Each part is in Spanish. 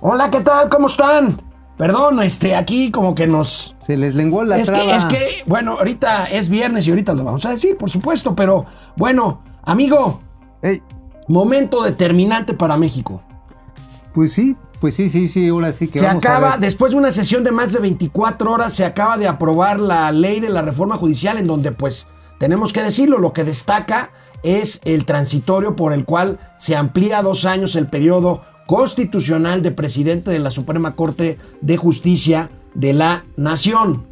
Hola, ¿qué tal? ¿Cómo están? Perdón, este, aquí como que nos... Se les lenguó la es traba. que, es que, bueno, ahorita es viernes y ahorita lo vamos a decir, por supuesto, pero bueno, amigo, momento determinante para México. pues sí, pues sí, sí, sí, ahora sí que Se vamos a acaba, ver. después de una sesión de más de 24 horas, se acaba de aprobar la ley de la reforma judicial en donde pues tenemos que decirlo, lo que destaca es el transitorio por el cual se amplía a dos años el periodo constitucional de presidente de la Suprema Corte de Justicia de la Nación.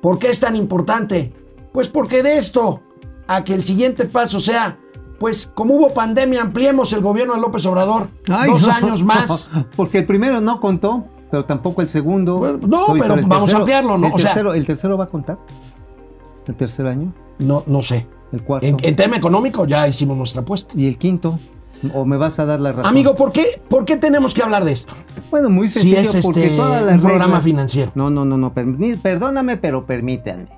¿Por qué es tan importante? Pues porque de esto a que el siguiente paso sea, pues como hubo pandemia, ampliemos el gobierno de López Obrador Ay, dos no, años más. Porque el primero no contó, pero tampoco el segundo. Bueno, no, Oye, pero vamos a ampliarlo, ¿no? El O sea- tercero, ¿El tercero va a contar? ¿El tercer año? No, no sé. ¿El cuarto? En, en tema económico ya hicimos nuestra apuesta. ¿Y el quinto? ¿O me vas a dar la razón? Amigo, ¿por qué, ¿por qué tenemos que hablar de esto? Bueno, muy Si sencillo, es, porque este, todas las un programa reglas- financiero. No, no, no, no, perdóname, pero permítanme.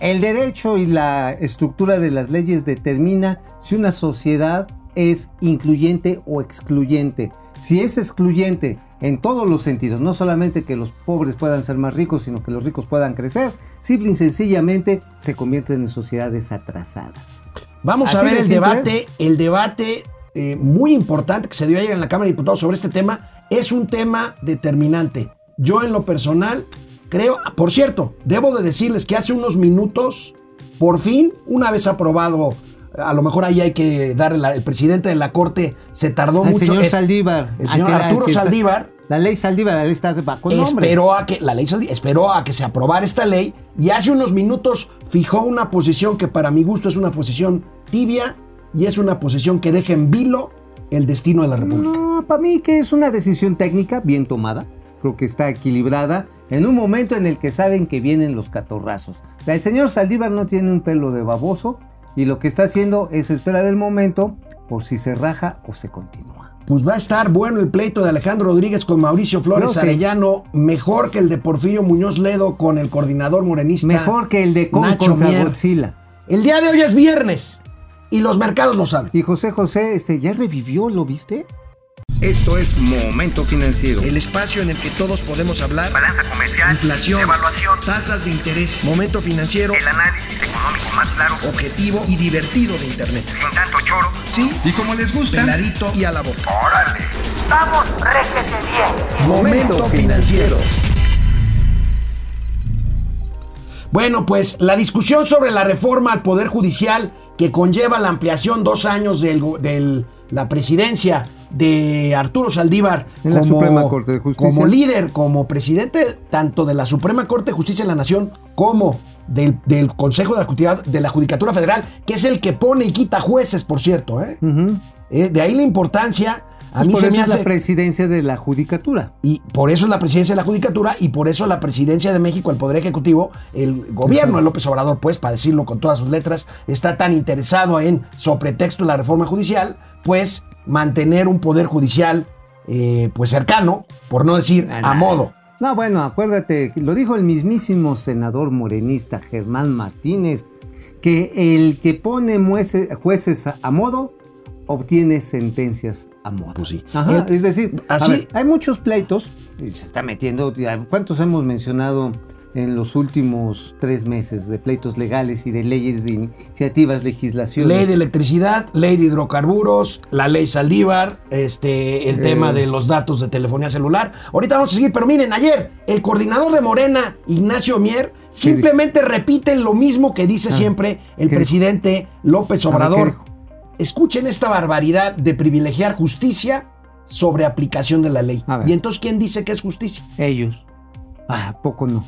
El derecho y la estructura de las leyes determina si una sociedad es incluyente o excluyente. Si es excluyente en todos los sentidos, no solamente que los pobres puedan ser más ricos, sino que los ricos puedan crecer, simple y sencillamente se convierten en sociedades atrasadas. Vamos a ver el simple. debate, el debate eh, muy importante que se dio ayer en la Cámara de Diputados sobre este tema. Es un tema determinante. Yo en lo personal creo, por cierto, debo de decirles que hace unos minutos, por fin, una vez aprobado, a lo mejor ahí hay que darle, la- el presidente de la Corte se tardó El mucho. señor Saldívar. el señor que- Arturo Saldívar. La ley Saldívar, la ley está con nombre. esperó a que la ley Saldí- esperó a que se aprobara esta ley y hace unos minutos fijó una posición que para mi gusto es una posición tibia y es una posición que deja en vilo el destino de la República. No, para mí que es una decisión técnica bien tomada. Creo que está equilibrada en un momento en el que saben que vienen los catorrazos. El señor Saldívar no tiene un pelo de baboso y lo que está haciendo es esperar el momento por si se raja o se continúa. Pues va a estar bueno el pleito de Alejandro Rodríguez con Mauricio Flores No. Arellano, mejor que el de Porfirio Muñoz Ledo con el coordinador morenista. Mejor que el de Kong Nacho contra. Godzilla. El día de hoy es viernes y los mercados lo saben. Y José José, este, ya revivió, ¿lo viste? Esto es Momento Financiero. El espacio en el que todos podemos hablar. balanza comercial, Inflación, evaluación, tasas de interés, momento financiero, el análisis económico más claro, objetivo y divertido de Internet. sin tanto choro. Sí, Y como les gusta, peladito y a la boca. ¡Órale! ¡Vamos, réjete bien! Momento financiero. Bueno, pues la discusión sobre la reforma al Poder Judicial que conlleva la ampliación dos años de la presidencia de Arturo Saldívar En la Suprema Corte de Justicia. como líder, como presidente tanto de la Suprema Corte de Justicia de la Nación como del, del Consejo de la, Judicatura, de la Judicatura Federal, que es el que pone y quita jueces, por cierto. ¿eh? Eh, de ahí la importancia. A Pues mí por se eso me es hace... la presidencia de la judicatura. Y por eso es la presidencia de la Judicatura y por eso la presidencia de México, el Poder Ejecutivo, el gobierno de López Obrador, pues, para decirlo con todas sus letras, está tan interesado en, sobre pretexto de la reforma judicial, pues, mantener un Poder Judicial, eh, pues, cercano, por no decir a modo. No, bueno, acuérdate, lo dijo el mismísimo senador morenista Germán Martínez, que el que pone jueces a modo obtiene sentencias a modo. Pues sí. Ajá, El- es decir, así- ver, hay muchos pleitos, y se está metiendo, ¿cuántos hemos mencionado en los últimos tres meses de pleitos legales y de leyes de iniciativas, legislaciones? Ley de electricidad, ley de hidrocarburos, la ley Saldívar, este, el Eh. tema de los datos de telefonía celular. Ahorita vamos a seguir, pero miren, ayer el coordinador de Morena, Ignacio Mier, simplemente repite lo mismo que dice siempre el Ah. ¿Qué presidente López A ver, ¿qué Obrador. Escuchen esta barbaridad de privilegiar justicia sobre aplicación de la ley. Y entonces, ¿quién dice que es justicia? Ellos. Ah, ¿a poco no.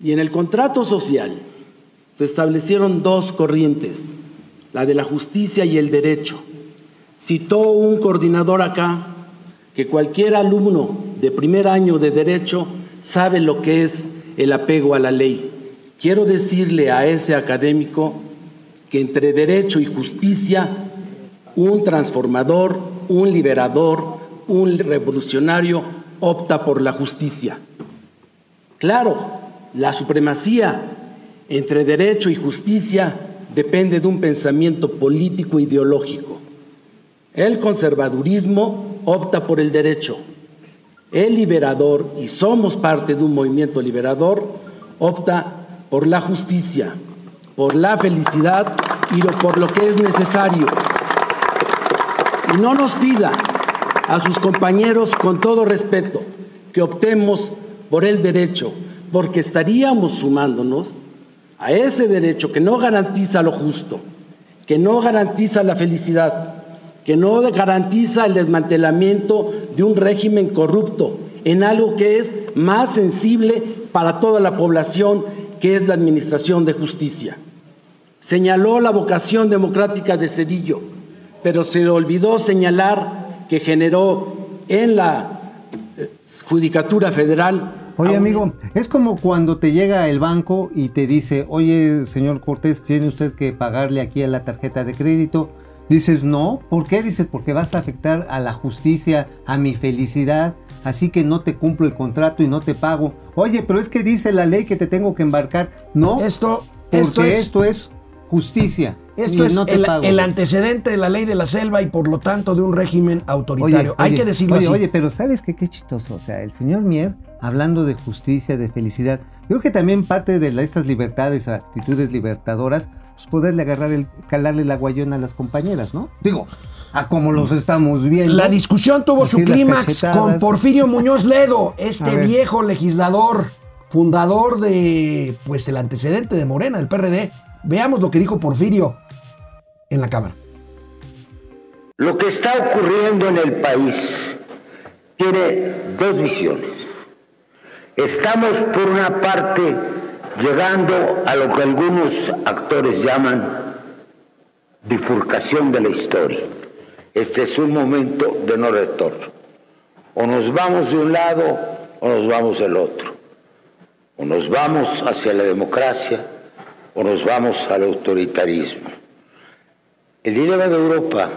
Y en el contrato social se establecieron dos corrientes, la de la justicia y el derecho. Citó un coordinador acá que cualquier alumno de primer año de derecho sabe lo que es el apego a la ley. Quiero decirle a ese académico que entre derecho y justicia, un transformador, un liberador, un revolucionario opta por la justicia. Claro, la supremacía entre derecho y justicia depende de un pensamiento político ideológico. El conservadurismo opta por el derecho. el liberador, y somos parte de un movimiento liberador, opta por la justicia, por la felicidad y por lo que es necesario. Y no nos pida a sus compañeros, con todo respeto, que optemos por el derecho, porque estaríamos sumándonos a ese derecho que no garantiza lo justo, que no garantiza la felicidad, que no garantiza el desmantelamiento de un régimen corrupto en algo que es más sensible para toda la población, que es la administración de justicia. Señaló la vocación democrática de Cedillo, pero se olvidó señalar que generó en la eh, Judicatura Federal Oye, amigo, es como cuando te llega el banco y te dice, oye, señor Cortés, tiene usted que pagarle aquí a la tarjeta de crédito. Dices, no, ¿por qué? Dices, porque vas a afectar a la justicia, a mi felicidad, así que no te cumplo el contrato y no te pago. Oye, pero es que dice la ley que te tengo que embarcar. No, Esto, porque esto es, esto es justicia. esto y es no te el, pago. el antecedente de la ley de la selva y por lo tanto de un régimen autoritario. Hay que decirlo oye, así. Oye, pero ¿sabes qué? Qué chistoso. O sea, el señor Mier, hablando de justicia, de felicidad, yo creo que también parte de la- estas libertades, actitudes libertadoras, pues poderle agarrar el, calarle la guayona a las compañeras, ¿no? Digo, a como los estamos viendo. La discusión tuvo su Así clímax con Porfirio Muñoz Ledo, este viejo legislador, fundador de pues el antecedente de Morena, el PRD. Veamos lo que dijo Porfirio en la Cámara. Lo que está ocurriendo en el país tiene dos visiones. Estamos, por una parte, llegando a lo que algunos actores llaman bifurcación de la historia. Este es un momento de no retorno. O nos vamos de un lado o nos vamos del otro. O nos vamos hacia la democracia o nos vamos al autoritarismo. El dilema de Europa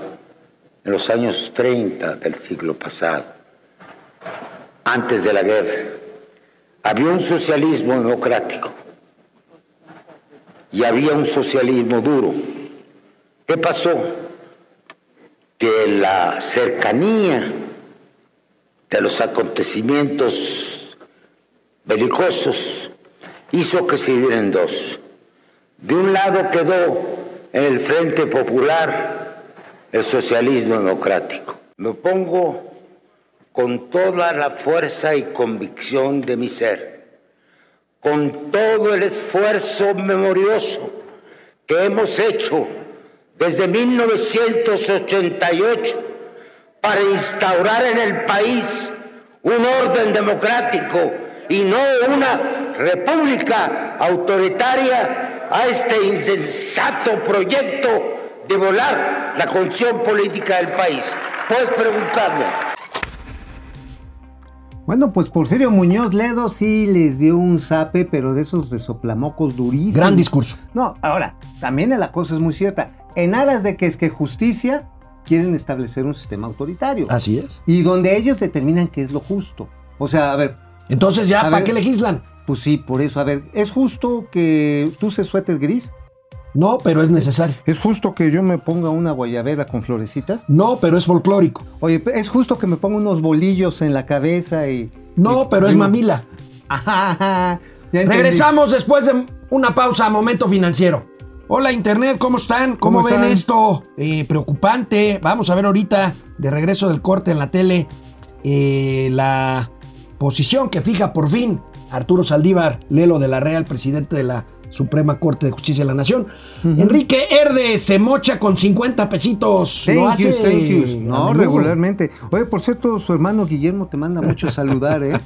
en los años 30 del siglo pasado, antes de la guerra, había un socialismo democrático y había un socialismo duro. ¿Qué pasó? Que la cercanía de los acontecimientos belicosos hizo que se dividieran en dos. De un lado quedó en el Frente Popular el socialismo democrático. Me pongo con toda la fuerza y convicción de mi ser, con todo el esfuerzo memorioso que hemos hecho desde 1988 para instaurar en el país un orden democrático y no una república autoritaria a este insensato proyecto de volar la condición política del país. Puedes preguntarme. Bueno, pues Porfirio Muñoz Ledo sí les dio un zape, pero de esos de soplamocos durísimos. Gran discurso. No, ahora, también la cosa es muy cierta. En aras de que es que justicia, quieren establecer un sistema autoritario. Así es. Y donde ellos determinan qué es lo justo. O sea, a ver, Entonces ya, ¿para ver. qué legislan? pues sí, por eso, a ver, ¿es justo que tú uses suéter gris? No, pero es necesario. ¿Es justo que yo me ponga una guayabera con florecitas? No, pero es folclórico. Oye, ¿es justo que me ponga unos bolillos en la cabeza y... No, y- pero es mamila. Ajá, entendí. Regresamos después de una pausa a Momento Financiero. Hola Internet, ¿cómo están? ¿Cómo, ¿Cómo ven están? esto? Eh, preocupante. Vamos a ver ahorita, de regreso del corte en la tele, eh, la posición que fija por fin Arturo Saldívar Lelo de la Real, presidente de la Suprema Corte de Justicia de la Nación. Enrique Herde se mocha con 50 pesitos. Thank Lo you, hace thank you. No, regularmente. Oye, por cierto, su hermano Guillermo te manda mucho a saludar, ¿eh?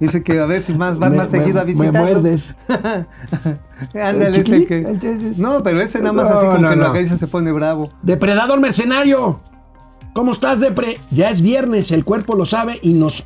Dice que a ver si más vas Me- más me- seguido a me visitarlo. muerdes. Ándale, ¿El ese que. No, pero ese nada más No, así como no, que lo no. acaricia se pone bravo. Depredador mercenario. ¿Cómo estás, Depre? Ya es viernes, el cuerpo lo sabe y nos.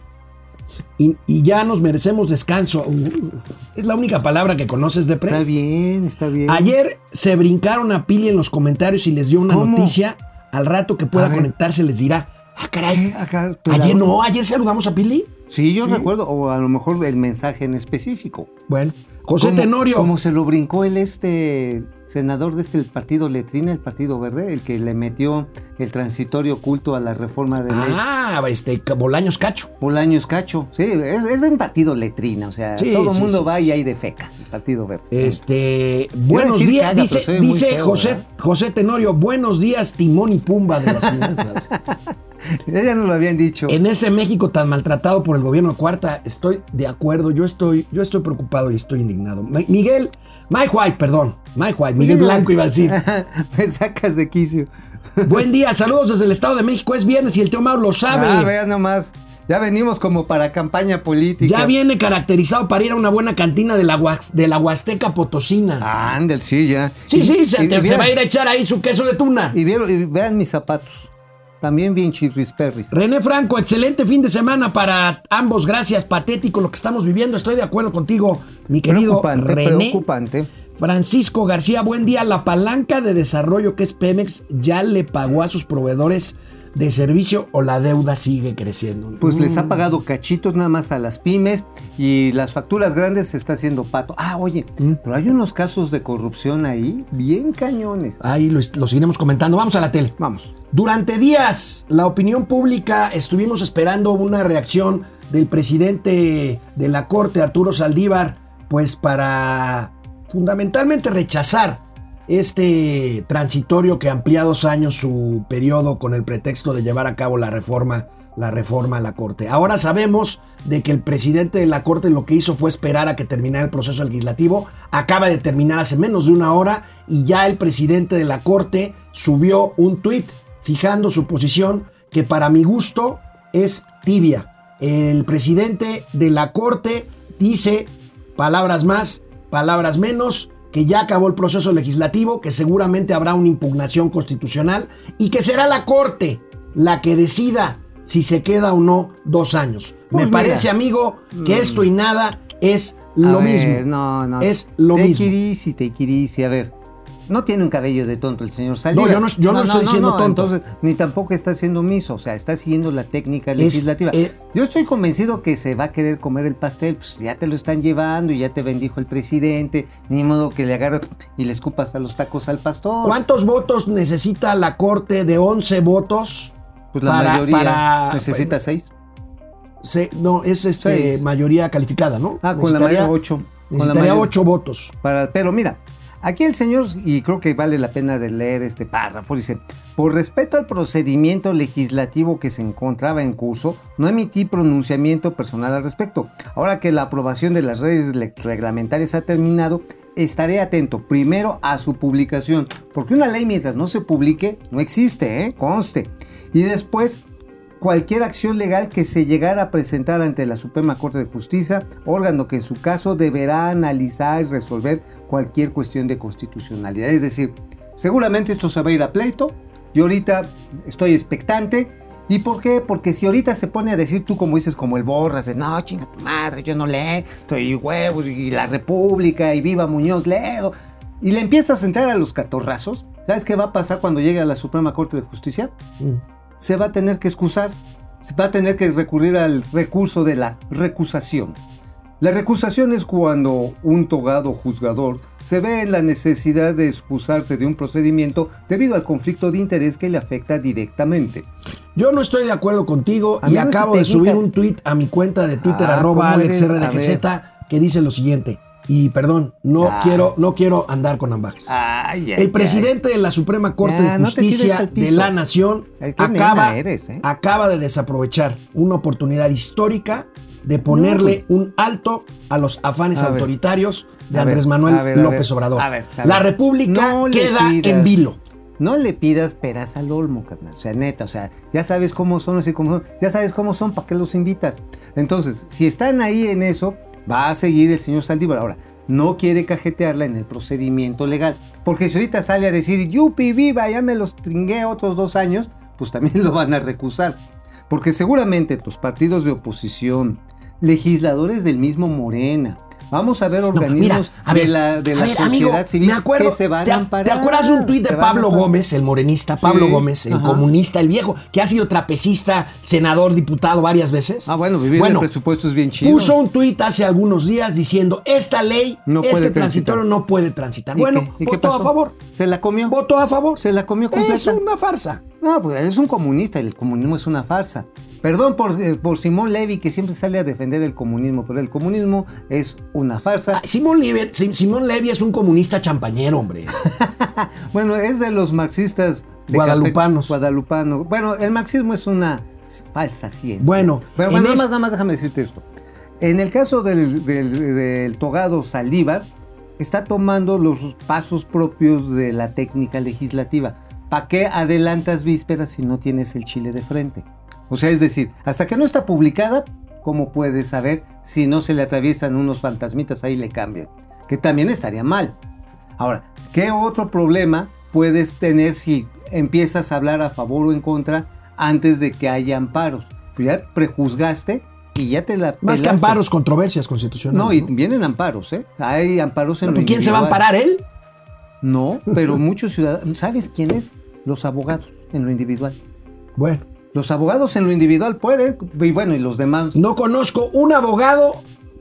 Y, y ya nos merecemos descanso. Uh, Es la única palabra que conoces, Está Depre. bien, está bien. Ayer se brincaron a Pili en los comentarios y les dio una ¿Cómo? noticia. Al rato que pueda conectarse les dirá. Ah, caray. Eh, acá, Ayer la- no, ayer saludamos a Pili. Sí, yo recuerdo, o a lo mejor el mensaje en específico. Bueno, José Tenorio. Como se lo brincó el este, senador de este el partido Letrina, el Partido Verde, el que le metió el transitorio oculto a la reforma de ley. Ah, este, Bolaños Cacho. Bolaños Cacho, sí, es, es un partido Letrina, o sea, Sí, todo el sí, mundo sí, va y hay de feca, el Partido Verde. Este, buenos días, caga, dice, dice feo, José, ¿verdad? José Tenorio, buenos días, Timón y Pumba de las finanzas. Ya nos lo habían dicho. en ese México tan maltratado por el gobierno Cuarta, estoy de acuerdo, yo estoy, yo estoy preocupado y estoy indignado. Mi- Miguel, Mike White, perdón, Mike White, Miguel Blanco iba a decir. Me sacas de quicio. Buen día, saludos desde el Estado de México, es viernes y el tío Mauro lo sabe. Ah, vean nomás. Ya venimos como para campaña política. Ya viene caracterizado para ir a una buena cantina de la, Huax- de la Huasteca Potosina. Ándel, sí, ya. sí, Y- sí, se, y va a ir a echar ahí su queso de tuna. Y, vieron- y vean mis zapatos. También bien chirrisperris. René Franco, excelente fin de semana para ambos. Gracias, patético lo que estamos viviendo. Estoy de acuerdo contigo, mi querido Preocupante, René. preocupante. Francisco García, buen día. La palanca de desarrollo que es Pemex ya le pagó a sus proveedores de servicio o la deuda sigue creciendo. Pues les Mm. ha pagado cachitos nada más a las pymes y las facturas grandes se está haciendo pato. Ah, oye, Mm. pero hay unos casos de corrupción ahí bien cañones. Ahí lo, lo seguiremos comentando. Vamos a la tele. Vamos. Durante días, la opinión pública estuvimos esperando una reacción del presidente de la Corte, Arturo Saldívar, pues para fundamentalmente rechazar este transitorio que amplía dos años su periodo con el pretexto de llevar a cabo la reforma, la reforma a la Corte. Ahora sabemos de que el presidente de la Corte lo que hizo fue esperar a que terminara el proceso legislativo. Acaba de terminar hace menos de una hora y ya el presidente de la Corte subió un tuit fijando su posición que para mi gusto es tibia. El presidente de la Corte dice palabras más, palabras menos, que ya acabó el proceso legislativo, que seguramente habrá una impugnación constitucional y que será la Corte la que decida si se queda o no dos años. Pues Me mira. parece, amigo, que esto y nada es lo A ver, mismo. No, no. Es lo take mismo. It easy, take it easy. A ver, no tiene un cabello de tonto el señor Saldívar. No, yo no- yo no estoy diciendo tonto. Entonces, ni tampoco está siendo miso. O sea, está siguiendo la técnica legislativa. eh, yo estoy convencido que se va a querer comer el pastel. Pues ya te lo están llevando y ya te bendijo el presidente. Ni modo que le agarras y le escupas a los tacos al pastor. ¿Cuántos votos necesita la Corte de 11 votos? Pues la para- mayoría para- necesita seis. Se- no, es este Seis. mayoría calificada, ¿no? Ah, con la mayoría ocho. Con la Necesitaría mayoría- 8 votos. Para, pero mira, aquí el señor, y creo que vale la pena de leer este párrafo, dice, por respeto al procedimiento legislativo que se encontraba en curso, no emití pronunciamiento personal al respecto. Ahora que la aprobación de las redes reglamentarias ha terminado, estaré atento primero a su publicación, porque una ley mientras no se publique no existe, ¿eh? conste. Y después cualquier acción legal que se llegara a presentar ante la Suprema Corte de Justicia, órgano que en su caso deberá analizar y resolver cualquier cuestión de constitucionalidad. Es decir, seguramente esto se va a ir a pleito y ahorita estoy expectante. ¿Y por qué? Porque si ahorita se pone a decir tú como dices, como el borras, de, no, chinga tu madre, yo no leo, soy huevos y la República y viva Muñoz Ledo, y le empiezas a entrar a los catorrazos, ¿sabes qué va a pasar cuando llegue a la Suprema Corte de Justicia? Se va a tener que excusar, se va a tener que recurrir al recurso de la recusación. La recusación es cuando un togado juzgador se ve en la necesidad de excusarse de un procedimiento debido al conflicto de interés que le afecta directamente. Yo no estoy de acuerdo contigo y Amigo, es acabo de subir un tweet a mi cuenta de Twitter, Ah, arroba. AlexRDGZ, que dice lo siguiente. Y perdón, no, Ah. quiero, no quiero andar con ambajes. Ay, El presidente de la Suprema Corte Ya, de Justicia de la Nación acaba, eres, ¿eh? acaba de desaprovechar una oportunidad histórica de ponerle un alto a los afanes A ver. autoritarios de A ver, Andrés Manuel a ver, a López ver, Obrador. a ver, a la. República No le queda pidas. en vilo. No le pidas peras al olmo, carnal. O sea, neta, o sea, ya sabes cómo son, así como son, ya sabes cómo son, ¿para qué los invitas? Entonces, si están ahí en eso, va a seguir el señor Saldívar. Ahora, no quiere cajetearla en el procedimiento legal. Porque si ahorita sale a decir, yupi, viva, ya me los tringué otros dos años, pues también lo van a recusar. Porque seguramente los partidos de oposición, legisladores del mismo Morena, Vamos a ver No, organismos mira, a ver, de la, de a la ver, sociedad amigo, civil me acuerdo, que se van ¿te, a a- amparar. ¿te acuerdas un tuit de Pablo. Gómez, el morenista, Pablo Sí, Gómez, el ajá. comunista, el viejo, que ha sido trapecista, senador, diputado varias veces? Ah, bueno, vivir en el presupuesto es bien chido. Puso un tuit hace algunos días diciendo, esta ley, No este puede transitorio transitar. no puede transitar. ¿Y Bueno? ¿Y qué votó a favor. Se la comió. Votó a favor. Se la comió completa. Es una farsa. No, pues es un comunista, el comunismo es una farsa. Perdón por, eh, por Simón Levy que siempre sale a defender el comunismo, pero el comunismo es una farsa. Ah, Simón Levy, Sim- Simón Levy es un comunista champañero, hombre. Bueno, es de los marxistas de Guadalupanos. café- guadalupano. Bueno, el marxismo es una falsa ciencia. Bueno, pero en bueno, nada más, nada más déjame decirte esto. En el caso del, del- del togado Saldívar, está tomando los pasos propios de la técnica legislativa. ¿Para qué adelantas vísperas si no tienes el chile de frente? O sea, es decir, hasta que no está publicada, ¿cómo puedes saber si no se le atraviesan unos fantasmitas ahí y le cambian? Que también estaría mal. Ahora, ¿qué otro problema puedes tener si empiezas a hablar a favor o en contra antes de que haya amparos? Pues ya prejuzgaste y ya te la Más que pelaste. amparos, controversias constitucionales. No, y vienen amparos, ¿eh? Hay amparos en No, pero ¿Quién se va a amparar él? No, pero muchos ciudadanos. ¿Sabes quiénes? Los abogados en lo individual. Bueno, Los abogados en lo individual pueden, y bueno, y los demás. no conozco un abogado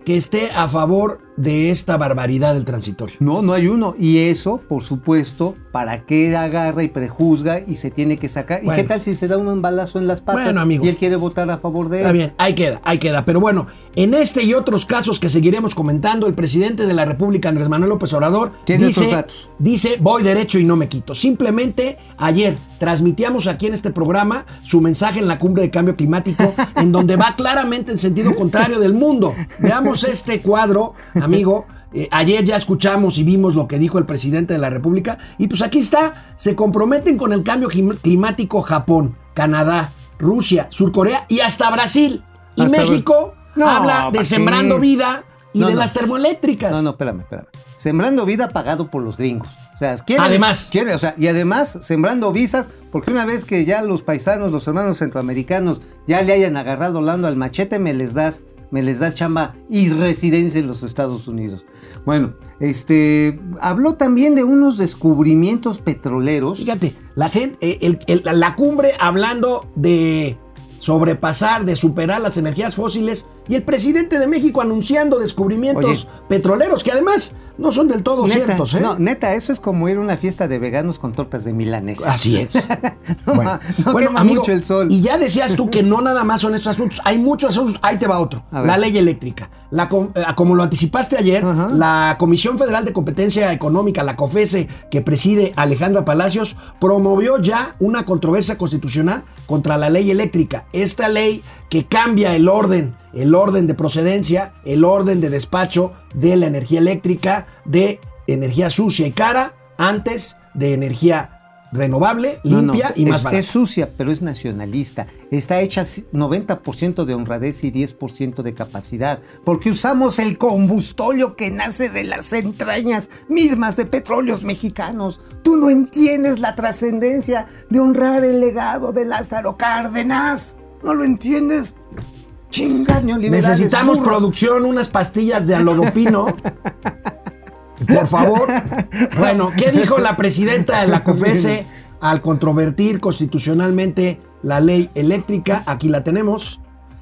que esté a favor de esta barbaridad del transitorio. No, no hay uno. Y eso, por supuesto, ¿para qué agarra y prejuzga y se tiene que sacar? ¿Y qué tal si se da un balazo en las patas Bueno, amigo. y él quiere votar a favor de él? Está bien, ahí queda, ahí queda. Pero bueno, en este y otros casos que seguiremos comentando, el presidente de la República, Andrés Manuel López Obrador, Tiene dice, datos. dice, voy derecho y no me quito. Simplemente ayer transmitíamos aquí en este programa su mensaje en la cumbre de cambio climático, en donde va claramente en sentido contrario del mundo. Veamos este cuadro, amigo. Eh, ayer ya escuchamos y vimos lo que dijo el presidente de la República. Y pues aquí está, se comprometen con el cambio clim- climático Japón, Canadá, Rusia, Surcorea y hasta Brasil. Y Hasta México No, habla de ¿pa' sembrando qué? vida y No, de no. las termoeléctricas. No, no, espérame, espérame. Sembrando vida pagado por los gringos. O sea, quieren- Además. quieren, o sea, y además sembrando visas, porque una vez que ya los paisanos, los hermanos centroamericanos, ya le hayan agarrado lando al machete, me les das, me les das chamba y residencia en los Estados Unidos. Bueno, este habló también de unos descubrimientos petroleros. Fíjate, la gente, eh, la cumbre hablando de sobrepasar, de superar las energías fósiles y el presidente de México anunciando descubrimientos Oye. petroleros que además no son del todo Neta, ciertos, ¿eh? No, neta, eso es como ir a una fiesta de veganos con tortas de milanesa. Así es. No, bueno, no bueno, amigo, mucho el sol. Y ya decías tú que no nada más son estos asuntos, hay muchos asuntos. Ahí te va otro. La ley eléctrica. La, eh, como lo anticipaste ayer, la Comisión Federal de Competencia Económica, la COFESE, que preside Alejandra Palacios, promovió ya una controversia constitucional contra la ley eléctrica. Esta ley que cambia el orden, el orden de procedencia, el orden de despacho de la energía eléctrica, de energía sucia y cara, antes de energía renovable, No, no, limpia y más es, barata. es sucia, pero es nacionalista. Está hecha si- 90% de honradez y 10% de capacidad. Porque usamos el combustóleo que nace de las entrañas mismas de petróleos mexicanos. Tú no entiendes la trascendencia de honrar el legado de Lázaro Cárdenas. ¿No lo entiendes? Chinga, neoliberales, Necesitamos burros. producción, unas pastillas de alodopino. Por favor. Bueno, ¿qué dijo la presidenta de la COFESE al controvertir constitucionalmente la ley eléctrica? Aquí la tenemos.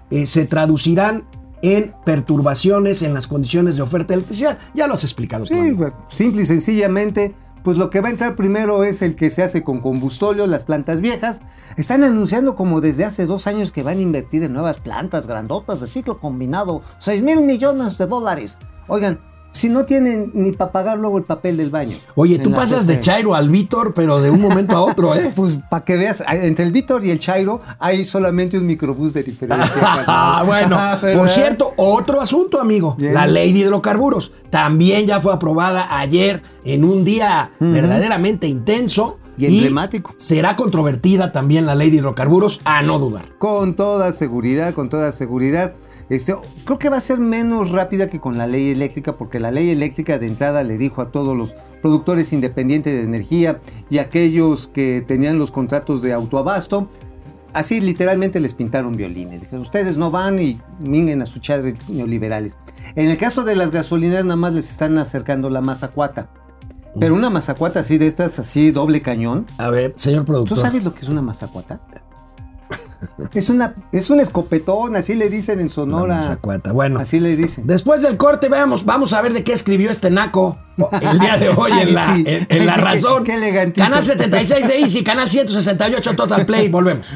Eh, se traducirán en perturbaciones en las condiciones de oferta de electricidad. Ya lo has explicado. Sí, simple y sencillamente, pues lo que va a entrar primero es el que se hace con combustóleo, las plantas viejas. Están anunciando como desde hace dos años que van a invertir en nuevas plantas grandotas de ciclo combinado, 6 mil millones de dólares. Oigan, si no tienen ni para pagar luego el papel del baño. Oye, tú pasas de. Chairo al Víctor, pero de un momento a otro, ¿eh? Pues para que veas, entre el Víctor y el Chairo hay solamente un microbús de diferencia. Ah, bueno, Ah, por cierto, otro asunto, amigo. La ley de hidrocarburos también ya fue aprobada ayer en un día verdaderamente intenso. Y emblemático. será controvertida también la ley de hidrocarburos, a no dudar. Con toda seguridad, con toda seguridad. Este, creo que va a ser menos rápida que con la ley eléctrica, porque la ley eléctrica de entrada le dijo a todos los productores independientes de energía y aquellos que tenían los contratos de autoabasto, así literalmente les pintaron violines. Dijeron, ustedes no van y minguen a sus chadres neoliberales. En el caso de las gasolineras, nada más les están acercando la mazacuata. Pero una mazacuata así de estas, así doble cañón. A ver, señor ¿Tú productor. sabes lo que es una mazacuata? Es una, es un escopetón, así le dicen en Sonora. Bueno, Así le dicen. después del corte, veamos, vamos a ver de qué escribió este naco el día de hoy en la, sí. en, en La sí, qué- Razón. qué elegantito. Canal 76 de Easy, canal 168 Total Play. Volvemos.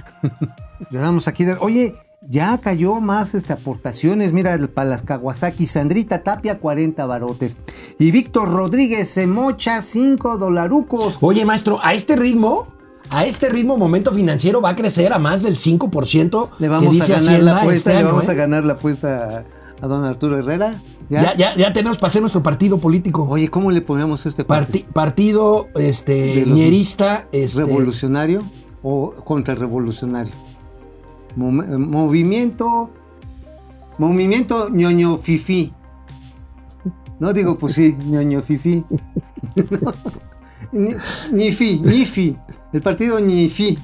Le damos aquí. de- Oye, ya cayó más este, aportaciones. Mira, para las Kawasaki, Sandrita Tapia, 40 barotes. Y Víctor Rodríguez se mocha 5 dolarucos. Oye, maestro, a este ritmo, a este ritmo, momento financiero va a crecer a más del 5% Le que vamos a ganar Hacienda la apuesta, este le vamos ¿eh? a ganar la apuesta a, a don Arturo Herrera. Ya, ya, ya tenemos para hacer nuestro partido político. Oye, ¿cómo le ponemos este Parti- partido este. Este, ¿Revolucionario o contrarrevolucionario? Eh, movimiento. Movimiento ñoño fifi. No digo, pues sí, ñoño fifi. Ni- Nifi, Nifi. El partido Nifi.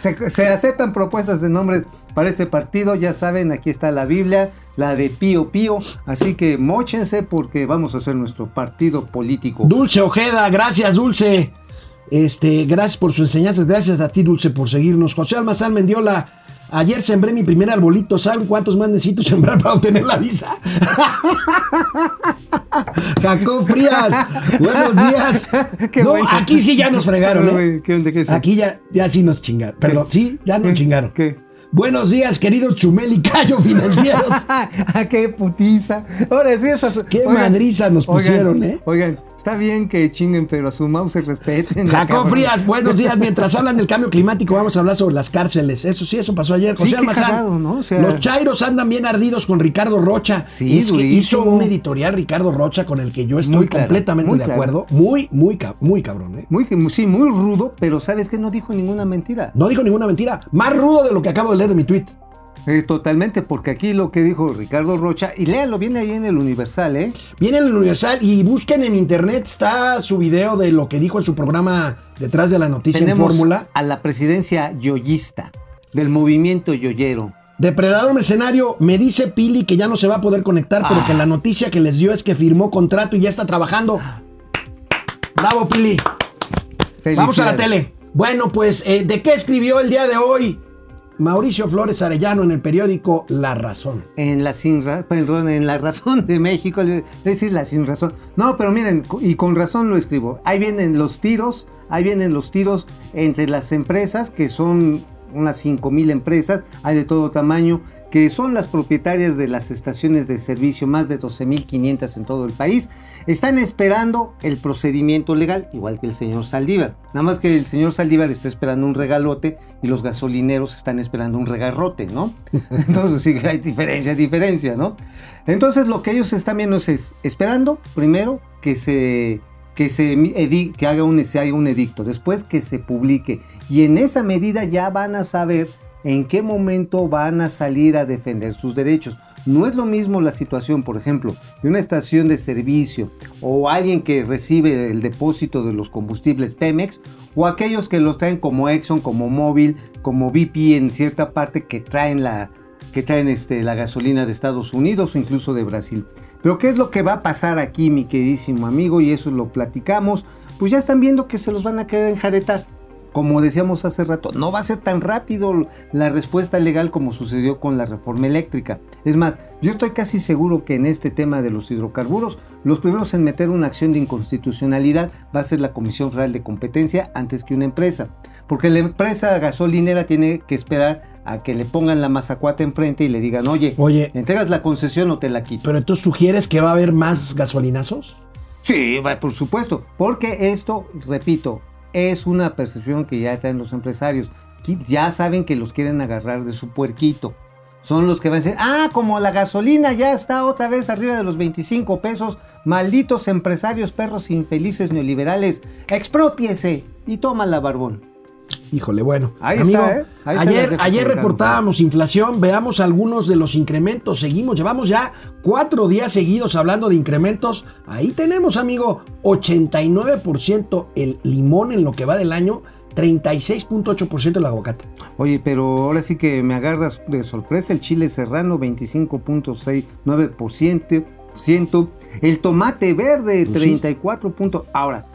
Se, se aceptan propuestas de nombres para este partido. Ya saben, aquí está la Biblia, la de Pío Pío. Así que mochense porque vamos a hacer nuestro partido político. Dulce Ojeda, gracias, Dulce. Este, gracias por sus enseñanzas. Gracias a ti, Dulce, por seguirnos. José Almazán Mendiola. Ayer sembré mi primer arbolito. ¿Saben cuántos más necesito sembrar para obtener la visa? Jacob Frías, buenos días. Qué no, bueno. aquí sí ya nos fregaron. ¿eh? Aquí ya, ya sí nos chingaron. Perdón, sí, ya nos chingaron. ¿Qué? Buenos días, queridos Chumel y Cayo financieros. Ah, ¡Qué putiza! Ahora sí, esas. Qué madriza nos pusieron, ¿eh? Oigan, está bien que chinguen, pero a su mouse se respeten. Jacob. Frías, buenos días. Mientras hablan del cambio climático, vamos a hablar sobre las cárceles. Eso sí, eso pasó ayer. Sí, José qué Almazán. cagado, ¿no? O sea- los chairos andan bien ardidos con Ricardo Rocha. Sí, es que hizo un editorial Ricardo Rocha con el que yo estoy claro, completamente de claro. acuerdo. Muy, muy, muy cabrón, ¿eh? Muy, sí, muy rudo, pero ¿sabes qué? No dijo ninguna mentira. No dijo ninguna mentira. Más rudo de lo que acabo de leer de mi tweet. Eh, totalmente, porque aquí lo que dijo Ricardo Rocha, y léalo bien ahí en el Universal, ¿eh? Viene en el Universal y busquen en internet, está su video de lo que dijo en su programa Detrás de la Noticia en Tenemos Fórmula. a la presidencia yoyista del movimiento yoyero. Depredador Mercenario, me dice Pili que ya no se va a poder conectar, pero Ah. que la noticia que les dio es que firmó contrato y ya está trabajando. Bravo, Pili. Vamos a la tele. Bueno, pues, eh, ¿de qué escribió el día de hoy Mauricio Flores Arellano en el periódico La Razón? En la en la razón de México, es decir, la sin razón. No, pero miren, y con razón lo escribo. Ahí vienen los tiros, ahí vienen los tiros entre las empresas, que son unas 5 mil empresas, hay de todo tamaño, que son las propietarias de las estaciones de servicio, más de 12.500 en todo el país, están esperando el procedimiento legal, igual que el señor Saldívar. Nada más que el señor Saldívar está esperando un regalote y los gasolineros están esperando un regarrote, ¿no? Entonces sí, hay diferencia, diferencia, ¿no? Entonces lo que ellos están viendo es, es esperando primero que se que se que haga un, se haga un edicto, después que se publique y en esa medida ya van a saber en qué momento van a salir a defender sus derechos. No es lo mismo la situación, por ejemplo, de una estación de servicio o alguien que recibe el depósito de los combustibles Pemex o aquellos que los traen como Exxon, como Móvil, como BP en cierta parte que traen la que traen este, la gasolina de Estados Unidos o incluso de Brasil. Pero ¿qué es lo que va a pasar aquí, mi queridísimo amigo? Y eso lo platicamos. Pues ya están viendo que se los van a querer enjaretar. Como decíamos hace rato, no va a ser tan rápido la respuesta legal como sucedió con la reforma eléctrica. Es más, yo estoy casi seguro que en este tema de los hidrocarburos, los primeros en meter una acción de inconstitucionalidad va a ser la Comisión Federal de Competencia antes que una empresa. Porque la empresa gasolinera tiene que esperar a que le pongan la mazacuata enfrente y le digan, oye, Oye. ¿entregas la concesión o te la quito? ¿Pero tú sugieres que va a haber más gasolinazos? Sí, va, por supuesto. Porque esto, repito, es una percepción que ya traen los empresarios. Ya saben que los quieren agarrar de su puerquito. Son los que van a decir, ah, como la gasolina ya está otra vez arriba de los 25 pesos, malditos empresarios, perros infelices neoliberales, expropiese y toma la barbón. Híjole, bueno. Ahí está, ¿eh? Ahí ayer ayer reportábamos inflación, veamos algunos de los incrementos. Seguimos, llevamos ya cuatro días seguidos hablando de incrementos. Ahí tenemos, amigo, 89% el limón en lo que va del año 36.8% el aguacate. Oye, pero ahora sí que me agarras de sorpresa. El chile serrano, 25.69%. El tomate verde, Pues sí. 34. punto- Ahora,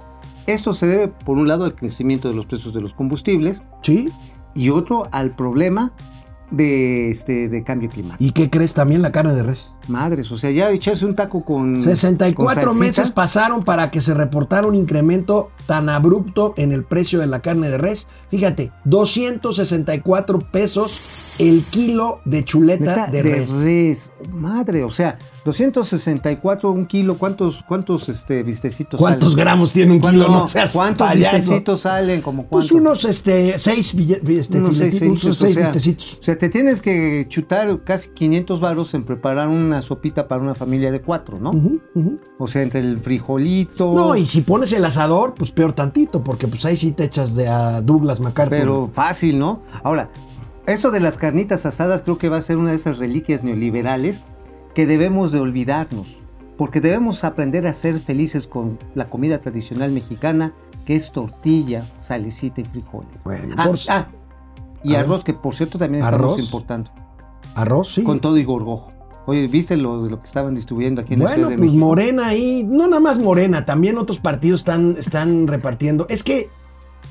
esto se debe, por un lado, al crecimiento de los precios de los combustibles ¿Sí? y otro al problema de, este, de cambio climático. ¿Y qué crees también la carne de res? Madres, o sea, ya echarse un taco con. 64 con salsita, meses pasaron para que se reportara un incremento tan abrupto en el precio de la carne de res. Fíjate, 264 pesos el kilo de chuleta Neta, de, res. res. Madre, o sea, 264 un kilo. ¿Cuántos, cuántos este, vistecitos ¿Cuántos salen? gramos tiene un ¿Cuánto- kilo? No seas ¿Cuántos payaso. vistecitos salen? Como Pues unos este, seis, este, Unos seis, seis, unos o seis sea, vistecitos. O sea, te tienes que chutar casi 500 varos en preparar una sopita para una familia de cuatro, ¿no? Ujú, ujú. O sea, entre el frijolito. No, y si pones el asador, pues peor tantito, porque pues ahí sí te echas de a Douglas MacArthur. Pero fácil, ¿no? Ahora, eso de las carnitas asadas creo que va a ser una de esas reliquias neoliberales que debemos de olvidarnos. Porque debemos aprender a ser felices con la comida tradicional mexicana, que es tortilla, salecita y frijoles. Bueno, Ah, por- ah, y arroz, que por cierto también ¿Arroz? estamos importando. arroz, sí. Con todo y gorgojo. Oye, ¿viste lo, lo que estaban distribuyendo aquí en la Bueno, Ciudad de pues México? Morena ahí, no nada más Morena, también otros partidos están, están repartiendo. Es que,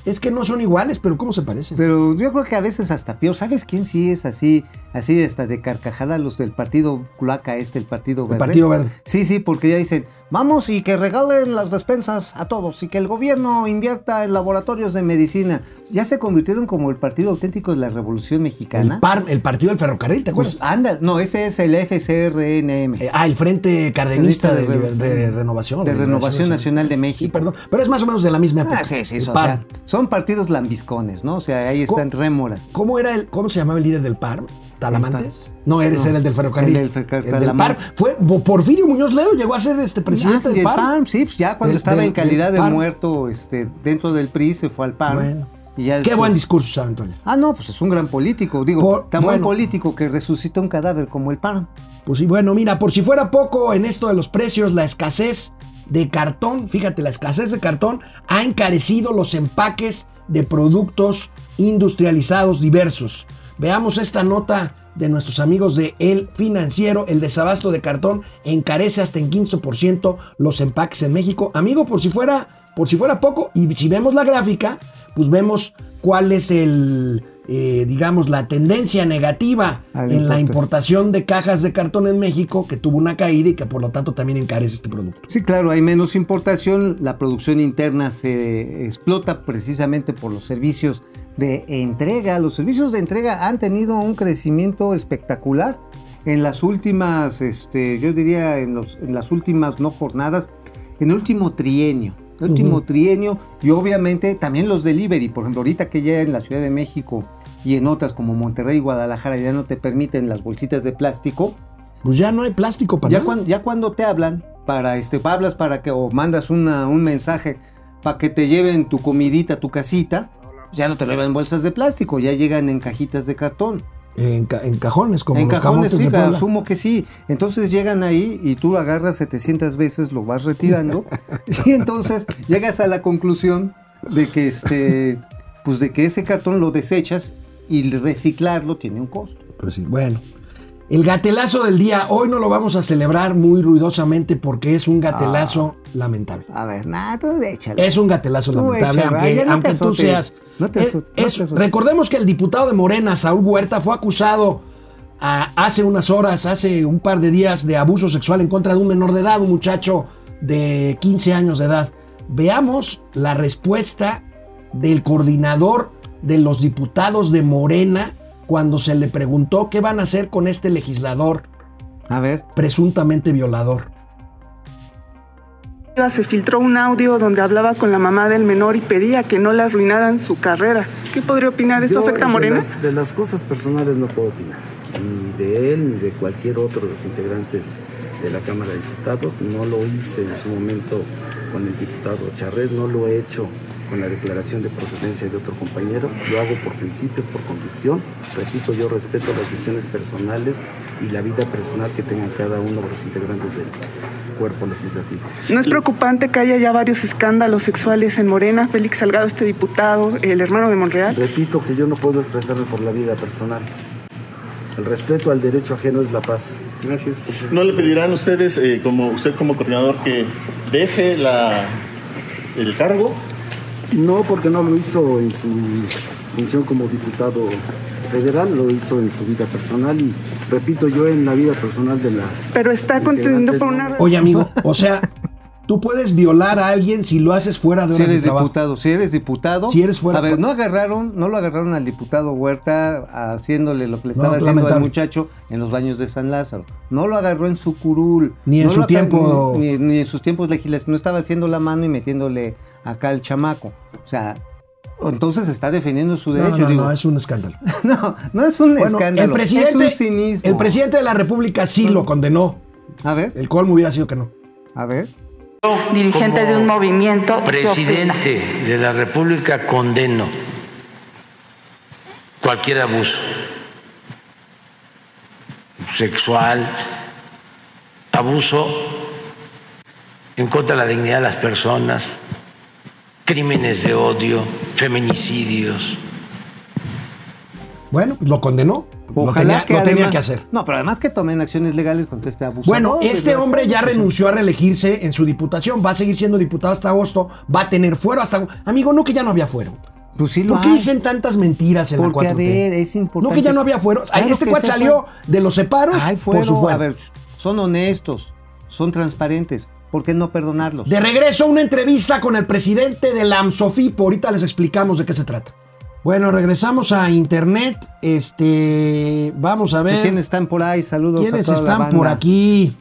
es que no son iguales, pero ¿cómo se parecen? Pero yo creo que a veces hasta peor. ¿Sabes quién sí es así, así hasta de carcajada? Los del partido Culaca este, el partido El verde. Partido Verde. Sí, sí, porque ya dicen, vamos y que regalen las despensas a todos y que el gobierno invierta en laboratorios de medicina. Ya se convirtieron como el partido auténtico de la Revolución Mexicana. El, par, el Partido del Ferrocarril, ¿te acuerdas? Pues anda, no, ese es el FCRNM. Eh, ah, el Frente Cardenista de, de, de Renovación. de Renovación Nacional de Sí, México. perdón. Pero es más o menos de la misma época. Ah, sí, sí, El o sea, son partidos lambiscones, ¿no? O sea, ahí están rémoras. ¿Cómo era el, cómo se llamaba el líder del PAR? ¿Talamantes? No, eres No, era el del ferrocarril. el del ferrocarril, El del PAR. Talamantes. Fue Porfirio Muñoz Ledo llegó a ser este presidente Ah, del el PAR. PAN, sí, pues ya cuando Del- estaba del- en calidad de muerto este, dentro del PRI se fue al PAN. Bueno. Y ya Qué buen discurso, San Antonio. Ah, no, pues es un gran político. Digo, Por- tan buen político que resucita un cadáver como el PAN. Pues sí, bueno, mira, por si fuera poco en esto de los precios, la escasez de cartón, fíjate, la escasez de cartón ha encarecido los empaques de productos industrializados diversos. Veamos esta nota de nuestros amigos de El Financiero. El desabasto de cartón encarece hasta en 15% los empaques en México. Amigo, por si fuera, por si fuera poco, y si vemos la gráfica, pues vemos cuál es el, eh, digamos, la tendencia negativa Al en la importación de cajas de cartón en México, que tuvo una caída y que por lo tanto también encarece este producto. Sí, claro, hay menos importación, la producción interna se explota precisamente por los servicios de entrega. Los servicios de entrega han tenido un crecimiento espectacular en las últimas, este, yo diría en, los- en las últimas no jornadas, en el último trienio. El último trienio y obviamente también los delivery, por ejemplo, ahorita que ya en la Ciudad de México y en otras como Monterrey y Guadalajara ya no te permiten las bolsitas de plástico, Pues ya no hay plástico para ya, nada. cuan- ya cuando te hablan, para este, hablas para que, o mandas una- un mensaje para que te lleven tu comidita a tu casita, ya no te lo llevan en bolsas de plástico, ya llegan en cajitas de cartón. En, ca- en cajones, como en los cajones, sí, de asumo que sí. Entonces llegan ahí y tú agarras 700 veces, lo vas retirando, y entonces llegas a la conclusión de que, este, pues de que ese cartón lo desechas y reciclarlo tiene un costo. Pues sí, bueno. El gatelazo del día, hoy no lo vamos a celebrar muy ruidosamente porque es un gatelazo lamentable. A ver, nada, tú échale. Es un gatelazo Tú lamentable, échale, aunque, no tú seas. No te Eh, azo- no te es- azotes. recordemos que el diputado de Morena, Saúl Huerta, fue acusado ah, hace unas horas, hace un par de días, de abuso sexual en contra de un menor de edad, un muchacho de 15 años de edad. Veamos la respuesta del coordinador de los diputados de Morena cuando se le preguntó qué van a hacer con este legislador A ver. presuntamente violador. Se filtró un audio donde hablaba con la mamá del menor y pedía que no le arruinaran su carrera. ¿Qué podría opinar? ¿Esto Yo, afecta a de Morena? las- De las, cosas personales no puedo opinar, ni de él ni de cualquier otro de los integrantes de la Cámara de Diputados. No lo hice en su momento con el diputado Charret, no lo he hecho con la declaración de procedencia de otro compañero. Lo hago por principios, por convicción. Repito, yo respeto las decisiones personales y la vida personal que tengan cada uno de los integrantes del cuerpo legislativo. ¿No es preocupante que haya ya varios escándalos sexuales en Morena? Félix Salgado, este diputado, el hermano de Monreal. Repito que yo no puedo expresarme por la vida personal. El respeto al derecho ajeno es la paz. Gracias. ¿No le pedirán ustedes, eh, como usted como coordinador, que deje la, el cargo? No, porque no lo hizo en su función como diputado federal, lo hizo en su vida personal y repito, yo en la vida personal de las... Pero está contendiendo por una... Oye, amigo, o sea, tú puedes violar a alguien si lo haces fuera de Si horas de eres trabajo. diputado, si eres diputado. Si eres fuera- A ver, no agarraron, no lo agarraron al diputado Huerta haciéndole lo que le estaba No, haciendo al muchacho en los baños de San Lázaro. No lo agarró en su curul. Ni en No su tiempo- Ni, ni en sus tiempos legislativos. No estaba haciendo la mano y metiéndole acá al chamaco. O sea, entonces está defendiendo su derecho. no, digo. no, es un escándalo. no, no es un Bueno, escándalo. el presidente, es un cinismo. el presidente de la República sí lo condenó. A ver, El colmo hubiera sido que no. a ver. dirigente de un movimiento. ¿qué Presidente de la República condeno cualquier abuso sexual, abuso en contra de la dignidad de las personas, crímenes de odio, feminicidios. Bueno, lo condenó. lo Ojalá tenía, que lo tenía que hacer. No, pero además que tomen acciones legales contra este abuso. Bueno, este hombre ya renunció a reelegirse en su diputación. Va a seguir siendo diputado hasta agosto. Va a tener fuero hasta. Amigo, no que ya no había fuero. Pues sí lo ¿Por qué hay. dicen tantas mentiras en Porque, la a 4T? ver, es importante. No que ya no había fuero. Ay, Claro este cuate salió fue. de los separos Ay, por fuero. su fuero. A ver, son honestos, son transparentes. ¿Por qué no perdonarlos? De regreso a una entrevista con el presidente de la AMSOFIPO. Ahorita les explicamos de qué se trata. Bueno, regresamos a internet. Este, vamos a ver ¿Quiénes están por ahí? Saludos quiénes a toda la están banda. por aquí.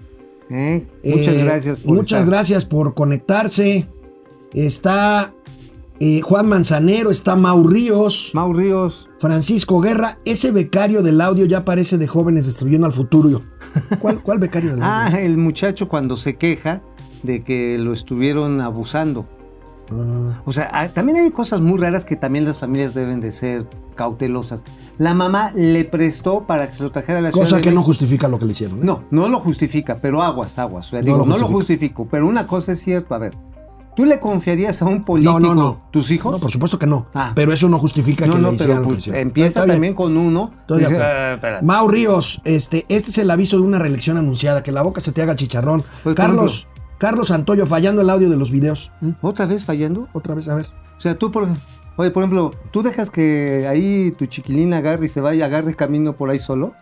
¿Eh? Muchas Eh, gracias por Muchas estar. gracias por conectarse. Está eh, Juan Manzanero, está Mau Ríos, Mau Ríos. Francisco Guerra. Ese becario del audio ya parece de jóvenes destruyendo al futuro. ¿Cuál, cuál becario del Ah, audio? el muchacho cuando se queja de que lo estuvieron abusando. Ah. O sea, ah, también hay cosas muy raras que también las familias deben de ser cautelosas. La mamá le prestó para que se lo trajera a la Cosa que no justifica lo que le hicieron. ¿eh? No, no lo justifica, pero aguas, aguas. O sea, No digo, lo no lo justifico, pero una cosa es cierta, a ver. ¿Tú le confiarías a un político No, no, no. tus hijos? No, por supuesto que no. Ah. Pero eso no justifica No, que no, le hicieran pues, hicieron. empieza Está bien. también con uno. Dice. "Ah, espérate". Mau Ríos, este, este es el aviso de una reelección anunciada, que la boca se te haga chicharrón. por Carlos, Carlos Santoyo fallando el audio de los videos. ¿Otra vez fallando? Otra vez, a ver. O sea, tú, por, oye, por ejemplo, ¿tú dejas que ahí tu chiquilina agarre y se vaya, agarre camino por ahí solo?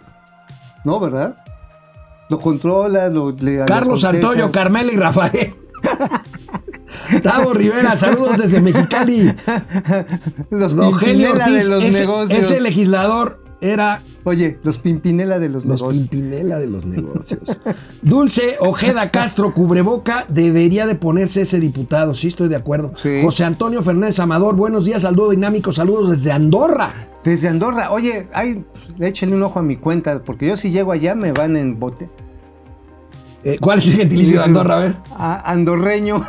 No, ¿verdad? Lo controlas, lo... le- lo Carlos. Santoyo, Carmela y Rafael. Tavo Rivera, saludos desde Mexicali. Los Rogelio Ortiz, de los ese, negocios. ese legislador era Oye, los Pimpinela de los, los negocios. Pimpinela de los negocios. Dulce Ojeda Castro, cubreboca, debería de ponerse ese diputado, sí estoy de acuerdo. Sí. José Antonio Fernández Amador, buenos días al dúo dinámico, saludos desde Andorra. Desde Andorra. Oye, ay, échale un ojo a mi cuenta, porque yo si llego allá me van en bote. Eh, ¿Cuál es el gentilicio de Andorra? A ver. A- andorreño.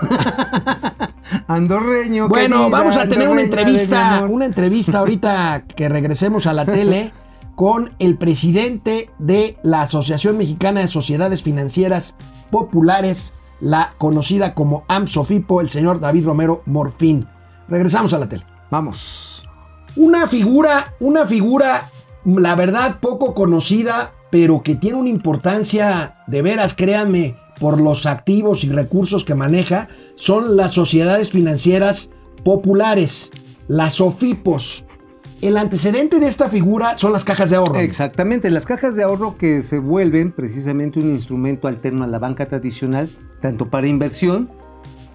andorreño. Bueno, querida, vamos a tener una entrevista, una entrevista ahorita que regresemos a la tele con el presidente de la Asociación Mexicana de Sociedades Financieras Populares, la conocida como AMSOFIPO, el señor David Romero Morfín. Regresamos a la tele. Vamos. Una figura, una figura, la verdad, poco conocida, pero que tiene una importancia de veras, créanme, por los activos y recursos que maneja, son las sociedades financieras populares, las SOFIPOS. El antecedente de esta figura son las cajas de ahorro. Exactamente, las cajas de ahorro que se vuelven precisamente un instrumento alterno a la banca tradicional, tanto para inversión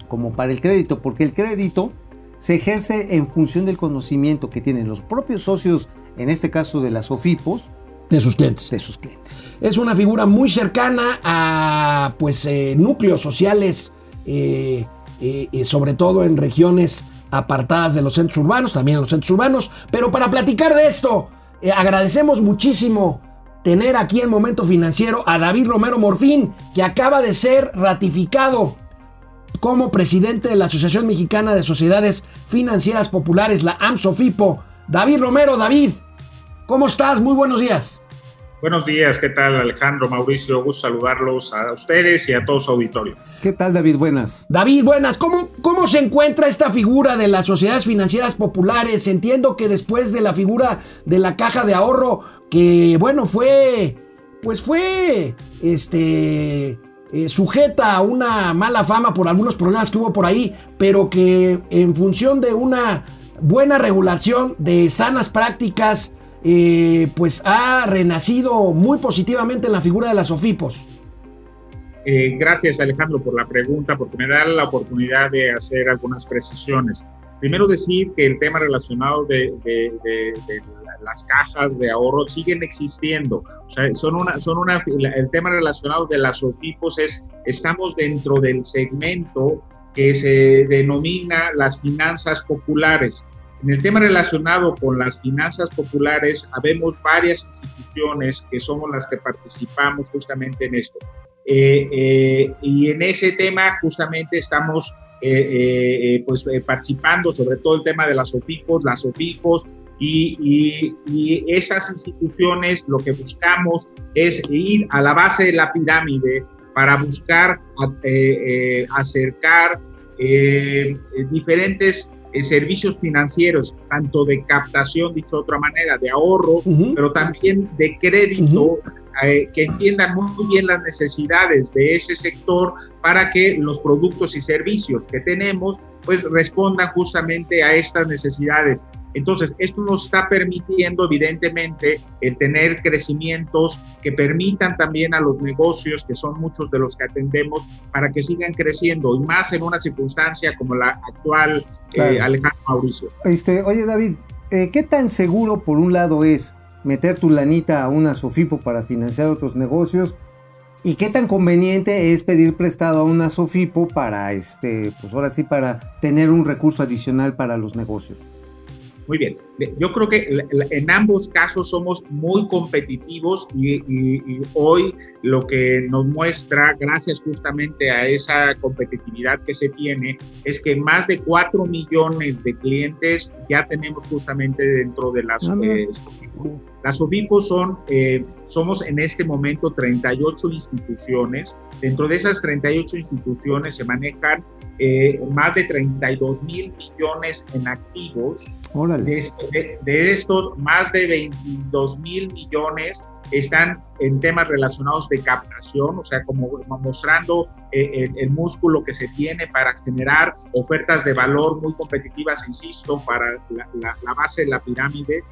como para el crédito, porque el crédito se ejerce en función del conocimiento que tienen los propios socios, en este caso de las OFIPOS, de sus clientes. de sus clientes. Es una figura muy cercana a pues eh, núcleos sociales, eh, eh, sobre todo en regiones apartadas de los centros urbanos, también en los centros urbanos. Pero para platicar de esto, eh, agradecemos muchísimo tener aquí en Momento Financiero a David Romero Morfín, que acaba de ser ratificado como presidente de la Asociación Mexicana de Sociedades Financieras Populares, la AMSOFIPO. David Romero, David, ¿cómo estás? Muy buenos días. Buenos días, ¿qué tal Alejandro, Mauricio? Gusto saludarlos a ustedes y a todo su auditorio. ¿Qué tal David? Buenas. David, buenas. ¿Cómo, ¿Cómo se encuentra esta figura de las sociedades financieras populares? Entiendo que después de la figura de la caja de ahorro, que bueno, fue, pues fue, este, eh, sujeta a una mala fama por algunos problemas que hubo por ahí, pero que en función de una buena regulación, de sanas prácticas, pues ha renacido muy positivamente en la figura de las OFIPOS. Eh, gracias Alejandro por la pregunta, porque me da la oportunidad de hacer algunas precisiones. Primero decir que el tema relacionado de, las cajas de ahorro siguen existiendo. Son una, son una, el tema relacionado de las OFIPOS es, estamos dentro del segmento que se denomina las finanzas populares. En el tema relacionado con las finanzas populares, habemos varias instituciones que somos las que participamos justamente en esto. Eh, eh, y en ese tema justamente estamos eh, pues, participando sobre todo el tema de las OFICOS, las OFICOS, y, y, esas instituciones lo que buscamos es ir a la base de la pirámide para buscar acercar diferentes servicios financieros, tanto de captación, dicho de otra manera, de ahorro, pero también de crédito, eh, que entiendan muy bien las necesidades de ese sector para que los productos y servicios que tenemos pues respondan justamente a estas necesidades. Entonces, esto nos está permitiendo, evidentemente, el tener crecimientos que permitan también a los negocios, que son muchos de los que atendemos, para que sigan creciendo, y más en una circunstancia como la actual, eh, Alejandro Mauricio. Este, oye, David, eh, ¿qué tan seguro, por un lado, es meter tu lanita a una Sofipo para financiar otros negocios? ¿Y qué tan conveniente es pedir prestado a una Sofipo para, este, pues ahora sí, para tener un recurso adicional para los negocios? Muy bien. Yo creo que en ambos casos somos muy competitivos y, hoy lo que nos muestra, gracias justamente a esa competitividad que se tiene, es que más de 4 millones de clientes ya tenemos justamente dentro de las... Ah, eh, las OBIPOS son, eh, somos en este momento 38 instituciones. Dentro de esas 38 instituciones se manejan eh, más de 32 mil millones en activos. De, de, estos, más de 22 mil millones están en temas relacionados de captación, o sea, como, mostrando eh, el, músculo que se tiene para generar ofertas de valor muy competitivas, insisto, para la base de la pirámide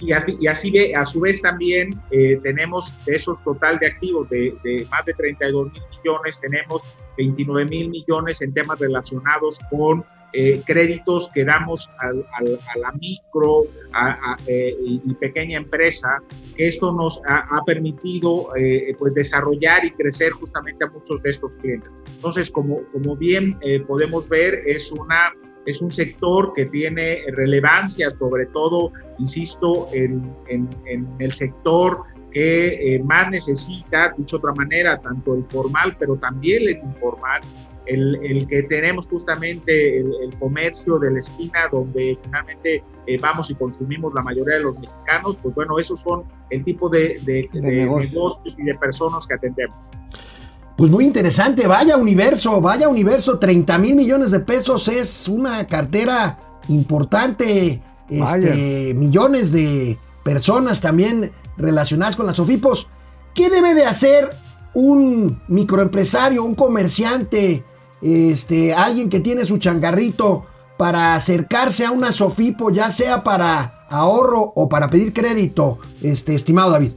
y así, y así a su vez también eh, tenemos esos total de activos de, más de 32 mil millones, tenemos 29 mil millones en temas relacionados con eh, créditos que damos a, la micro eh, y pequeña empresa. Esto nos ha, permitido pues desarrollar y crecer justamente a muchos de estos clientes. Entonces, como, como bien podemos ver, es una es un sector que tiene relevancia, sobre todo, insisto, en, el sector que eh, más necesita, dicho de otra manera, tanto el formal, pero también el informal, el, que tenemos justamente el, comercio de la esquina donde finalmente eh, vamos y consumimos la mayoría de los mexicanos, pues bueno, esos son el tipo de, de negocios y de personas que atendemos. Pues muy interesante, vaya universo, vaya universo, 30 mil millones de pesos es una cartera importante, este, millones de personas también relacionadas con las SOFIPOS. ¿Qué debe de hacer un microempresario, un comerciante, este, alguien que tiene su changarrito para acercarse a una SOFIPO, ya sea para ahorro o para pedir crédito, este, estimado David?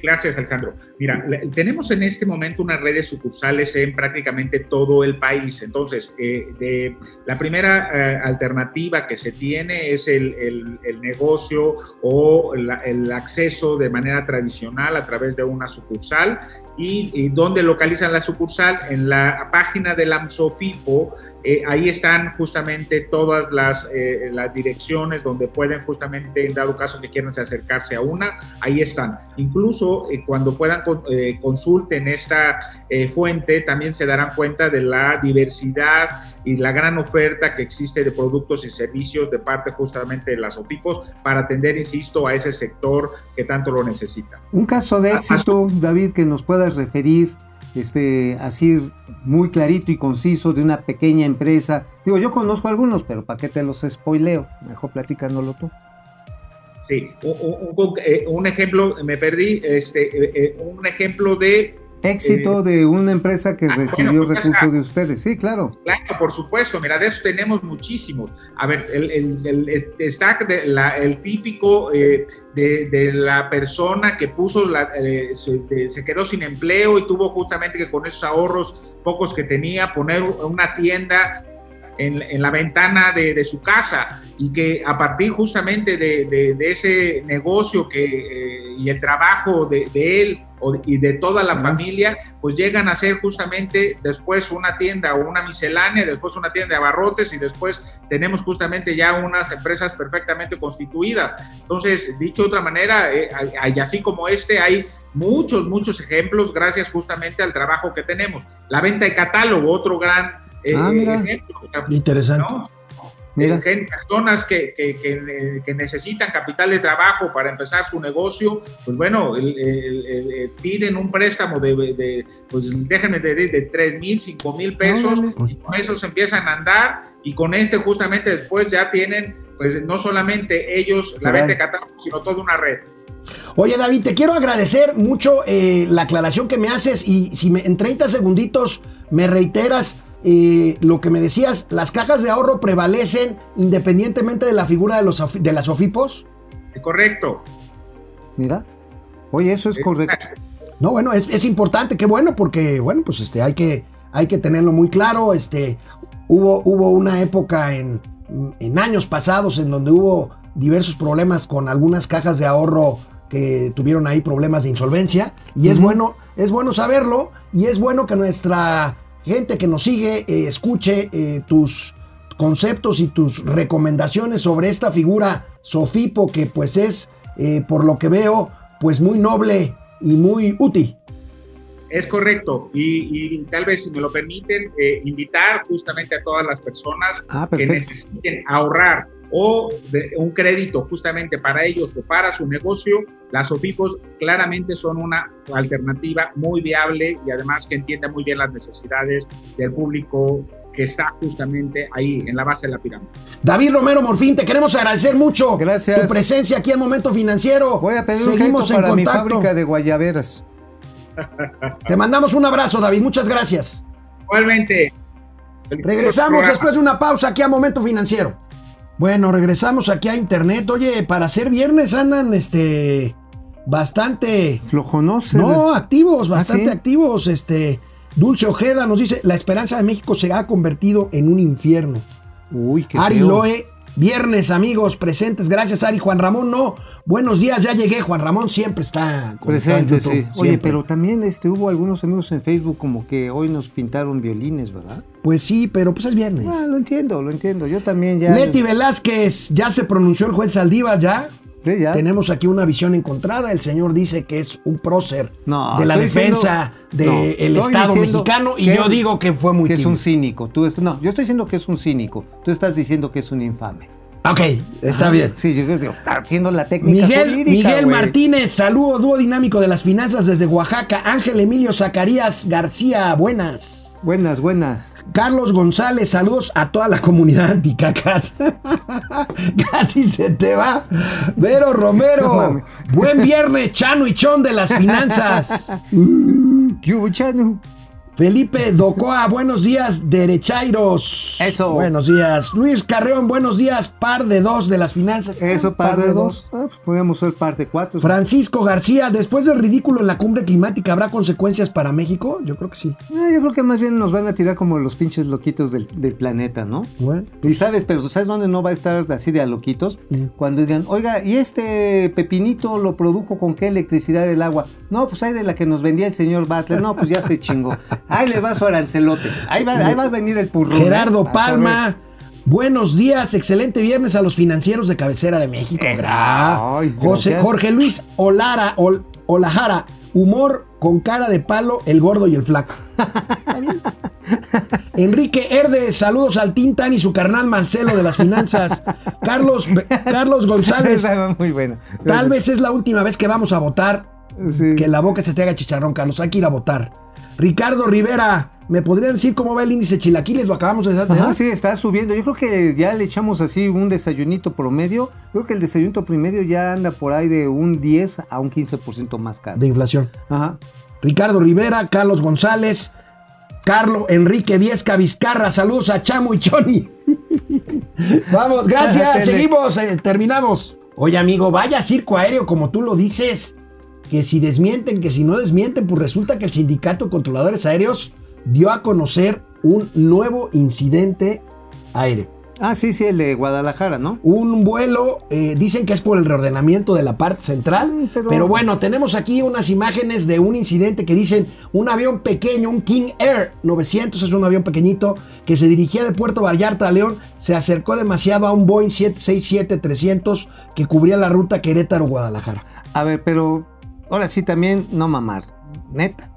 gracias Alejandro. Mira, tenemos en este momento una red de sucursales en prácticamente todo el país. Entonces, eh, de, la primera eh, alternativa que se tiene es el, negocio o el acceso de manera tradicional a través de una sucursal. ¿Y, y dónde localizan la sucursal? En la página del AMSOFIPO eh, ahí están justamente todas las, eh, las direcciones donde pueden justamente, en dado caso que quieran acercarse a una, ahí están. Incluso eh, cuando puedan eh, consulten esta eh, fuente, también se darán cuenta de la diversidad y la gran oferta que existe de productos y servicios de parte justamente de las OPIPOS para atender, insisto, a ese sector que tanto lo necesita. Un caso de éxito, David, que nos puedas referir, este, así muy clarito y conciso de una pequeña empresa. Digo, yo conozco algunos, pero ¿para qué te los spoileo? Mejor platícanoslo tú. Sí, un, un- un- eh, un ejemplo, me perdí, este, eh, eh, un ejemplo de Éxito Eh, de una empresa que ah, recibió pues, recursos de ustedes. Sí, claro. Claro, por supuesto, mira, de eso tenemos muchísimos. A ver, el, el, el- está de la- el típico eh, de, de la persona que puso, la, eh, se, de- se quedó sin empleo y tuvo justamente que con esos ahorros pocos que tenía poner una tienda en, en la ventana de, de su casa y que a partir justamente de, de- de ese negocio que, eh, y el trabajo de, él y de toda la familia, pues llegan a ser justamente después una tienda o una miscelánea, después una tienda de abarrotes y después tenemos justamente ya unas empresas perfectamente constituidas. Entonces, dicho de otra manera, eh, hay- así como este, hay muchos, muchos ejemplos gracias justamente al trabajo que tenemos. La venta de catálogo, otro gran eh, Ah, mira. ejemplo. Interesante. ¿no? Mira. Eh, personas que, que- que, eh, que necesitan capital de trabajo para empezar su negocio, pues bueno, el- el- el- el- piden un préstamo de, de- pues déjenme de, de 3 mil, 5 mil pesos, y con eso se empiezan a andar, y con este justamente después ya tienen, pues no solamente ellos la venta de catálogo, sino toda una red. Oye, David, te quiero agradecer mucho eh, la aclaración que me haces y si me, en 30 segunditos me reiteras eh, lo que me decías, las cajas de ahorro prevalecen independientemente de la figura de, los, de las OFIPOS. Correcto. Mira. Oye, eso es correcto. No, bueno, es, es importante, qué bueno, porque, bueno, pues este, hay que, hay que tenerlo muy claro. Este, hubo, hubo una época en, en años pasados en donde hubo diversos problemas con algunas cajas de ahorro que tuvieron ahí problemas de insolvencia. Y es bueno, es bueno saberlo, y es bueno que nuestra gente que nos sigue eh, escuche eh, tus conceptos y tus recomendaciones sobre esta figura Sofipo, que pues es, eh, por lo que veo, pues muy noble y muy útil. Es correcto. Y, y tal vez, si me lo permiten, eh, invitar justamente a todas las personas Ah, que necesiten ahorrar o de- un crédito justamente para ellos o para su negocio, las OFIPOS claramente son una alternativa muy viable y además que entiende muy bien las necesidades del público que está justamente ahí en la base de la pirámide. David Romero Morfín, te queremos agradecer mucho Gracias. tu presencia aquí en Momento Financiero. Voy a pedir un Seguimos en para mi fábrica de guayaberas. Te mandamos un abrazo, David. Muchas gracias. Igualmente. Regresamos después de una pausa aquí a Momento Financiero. Bueno, regresamos aquí a Internet. Oye, para ser viernes andan este bastante Flojonosos. no activos, bastante ¿sí? activos. Este Dulce Ojeda nos dice, la esperanza de México se ha convertido en un infierno. Uy, qué Ari feo. Loe, viernes amigos presentes. Gracias Ari. Juan Ramón no. Buenos días, ya llegué. Juan Ramón siempre está Presente, YouTube, sí. Oye, siempre. pero también este, hubo algunos amigos en Facebook como que hoy nos pintaron violines, ¿verdad? Pues sí, pero pues es viernes. Ah, lo entiendo, lo entiendo. Yo también ya. Leti Velázquez, ya se pronunció el juez Saldívar, ya. Sí, ya. Tenemos aquí una visión encontrada. El señor dice que es un prócer No, de la defensa no, del Estado mexicano y yo digo que fue muy que es un cínico. Tú no, yo estoy diciendo que es un cínico. Tú estás diciendo que es un infame. Ok, está bien. Sí, yo digo, está haciendo la técnica Miguel, jurídica, Miguel. Martínez, saludo dúo dinámico de las finanzas desde Oaxaca. Ángel Emilio Zacarías García, buenas. Buenas, buenas. Carlos González, saludos a toda la comunidad anticacas. Casi se te va. Vero Romero, buen viernes, Chano y Chon de las finanzas. ¿Qué hubo, Chano? Felipe Docoa, buenos días, derechairos. Eso. Buenos días. Luis Carreón, buenos días, par de dos de las finanzas. Eso, Ah, par de dos. Ah, pues podríamos ser parte cuatro. Francisco García, después del ridículo en la cumbre climática, ¿habrá consecuencias para México? Yo creo que sí. Ah, yo creo que más bien nos van a tirar como los pinches loquitos del, del planeta, ¿no? Bueno. Y sabes, pero ¿sabes dónde no va a estar así de a loquitos? Mm. Cuando digan, oiga, ¿y este pepinito lo produjo con qué electricidad del agua? No, pues hay de la que nos vendía el señor Butler. No, pues ya se chingó. Ahí le va su arancelote. Ahí va, ahí va a venir el purrón. ¿eh? Gerardo Palma. Buenos días, excelente viernes a los financieros de cabecera de México. Gra- Ay, José. Jorge Luis Olara, Ol- Olajara, humor con cara de palo, el gordo y el flaco. Está bien. Enrique Herde, saludos al Tintan y su carnal Marcelo de las finanzas. Carlos, Carlos. González, muy buena. tal vez es la última vez que vamos a votar. Sí. Que la boca se te haga chicharrón, Carlos. Hay que ir a votar. Ricardo Rivera, ¿me podrían decir cómo va el índice chilaquiles? Lo acabamos de dar. Ajá, sí, está subiendo. Yo creo que ya le echamos así un desayunito promedio. Creo que el desayunito promedio ya anda por ahí de un 10 a un 15% más caro. de inflación. Ajá. Ricardo Rivera, Carlos González, Carlos Enrique Viesca Vizcarra, saludos a Chamo y Choni. Vamos, gracias, seguimos, eh, terminamos. Oye, amigo, vaya circo aéreo como tú lo dices. Que si desmienten, que si no desmienten, pues resulta que el Sindicato de Controladores Aéreos dio a conocer un nuevo incidente aéreo. Ah, sí, sí, el de Guadalajara, ¿no? Un vuelo, eh, dicen que es por el reordenamiento de la parte central, Mm, pero... pero- bueno, tenemos aquí unas imágenes de un incidente que dicen un avión pequeño, un King Air 900, es un avión pequeñito que se dirigía de Puerto Vallarta a León, se acercó demasiado a un Boeing 767-300 que cubría la ruta Querétaro-Guadalajara. A ver, pero ahora sí también no mamar. Neta.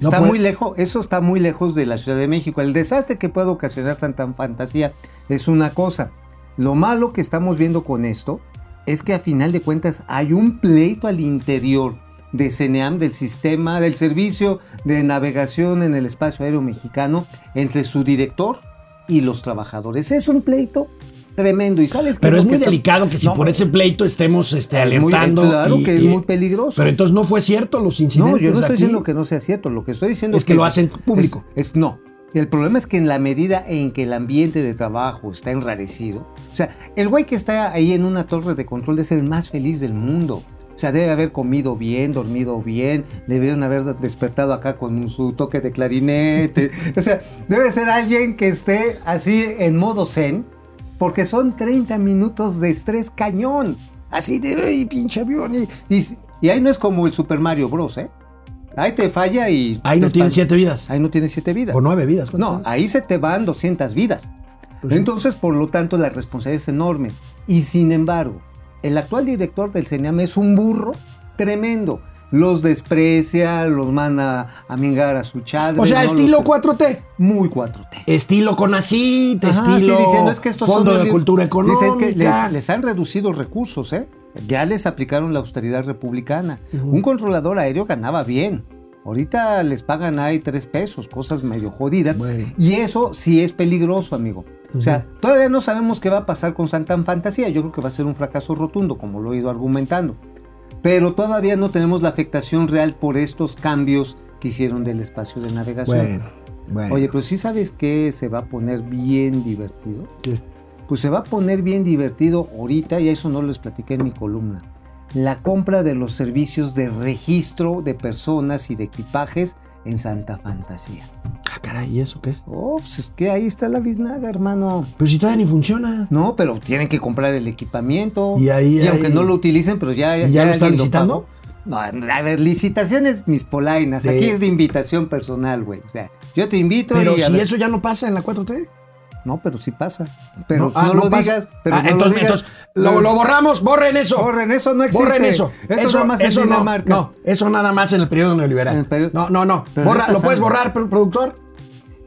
No Está puede- muy lejos, eso está muy lejos de la Ciudad de México. El desastre que puede ocasionar Santa Fantasía es una cosa. Lo malo que estamos viendo con esto es que a final de cuentas hay un pleito al interior de CENEAM, del sistema, del servicio de navegación en el espacio aéreo mexicano, entre su director y los trabajadores. Es un pleito tremendo y sales Pero es muy delicado que si por ese pleito estemos este, Es muy- alertando. claro y- que es y- muy peligroso. Pero entonces no fue cierto los No, incidentes. yo no estoy aquí. diciendo que no sea cierto. Lo que estoy diciendo Es que lo hacen público. Es, es- no. El problema es que en la medida en que el ambiente de trabajo está enrarecido, o sea, el güey que está ahí en una torre de control debe ser el más feliz del mundo. O sea, debe haber comido bien, dormido bien, debieron haber despertado acá con su toque de clarinete. O sea, debe ser alguien que esté así en modo zen, porque son 30 minutos de estrés cañón. Así de, ¡ay, pinche avión! Y, y- y ahí no es como el Super Mario Bros, ¿eh? Ahí te falla y... Ahí no te tiene espan- siete vidas. Ahí no tiene siete vidas. O nueve vidas. ¿cuántas No, son? ahí se te van 200 vidas. Pues sí. Entonces, por lo tanto, la responsabilidad es enorme. Y sin embargo, el actual director del CENIAM es un burro tremendo. Los desprecia, los manda a mingar a su chadre. O sea, no estilo los- 4T. Muy 4T. Estilo CONACIT, Ajá, sí, estilo diciendo, es que estos Fondo son de Cultura Dice, Económica. es que les, les han reducido recursos, ¿eh? Ya les aplicaron la austeridad republicana. Un controlador aéreo ganaba bien. Ahorita les pagan ahí tres pesos, cosas medio jodidas. Bueno. Y eso sí es peligroso, amigo. O sea, todavía no sabemos qué va a pasar con Santa Fantasía. Yo creo que va a ser un fracaso rotundo, como lo he ido argumentando. Pero todavía no tenemos la afectación real por estos cambios que hicieron del espacio de navegación. Bueno, bueno. Oye, pero sí sabes que se va a poner bien divertido. ¿Qué? Pues se va a poner bien divertido ahorita, y eso no les platiqué en mi columna. La compra de los servicios de registro de personas y de equipajes en Santa Fantasía. Ah, caray, ¿y eso qué es? Oh, pues es que ahí está la biznaga, hermano. Pero si todavía ni funciona. No, pero tienen que comprar el equipamiento. Y ahí- aunque ahí- no lo utilicen, pero ya. ¿Y ya lo están licitando? No, a ver, licitaciones mis polainas. De- Aquí es de invitación personal, güey. O sea, yo te invito Pero y si eso ya no pasa en la 4T. No, pero sí pasa. Pero no, ah, lo pasa. digas. Pero Ah, no entonces, lo digas. entonces, lo, lo borramos, borren eso. Borren, eso no existe. Borren eso. Eso nada más en eso no, Dinamarca. no, eso nada más en el periodo neoliberal. En el periodo- No, no, no. Borra- no ¿Lo puedes borrar, pro- productor?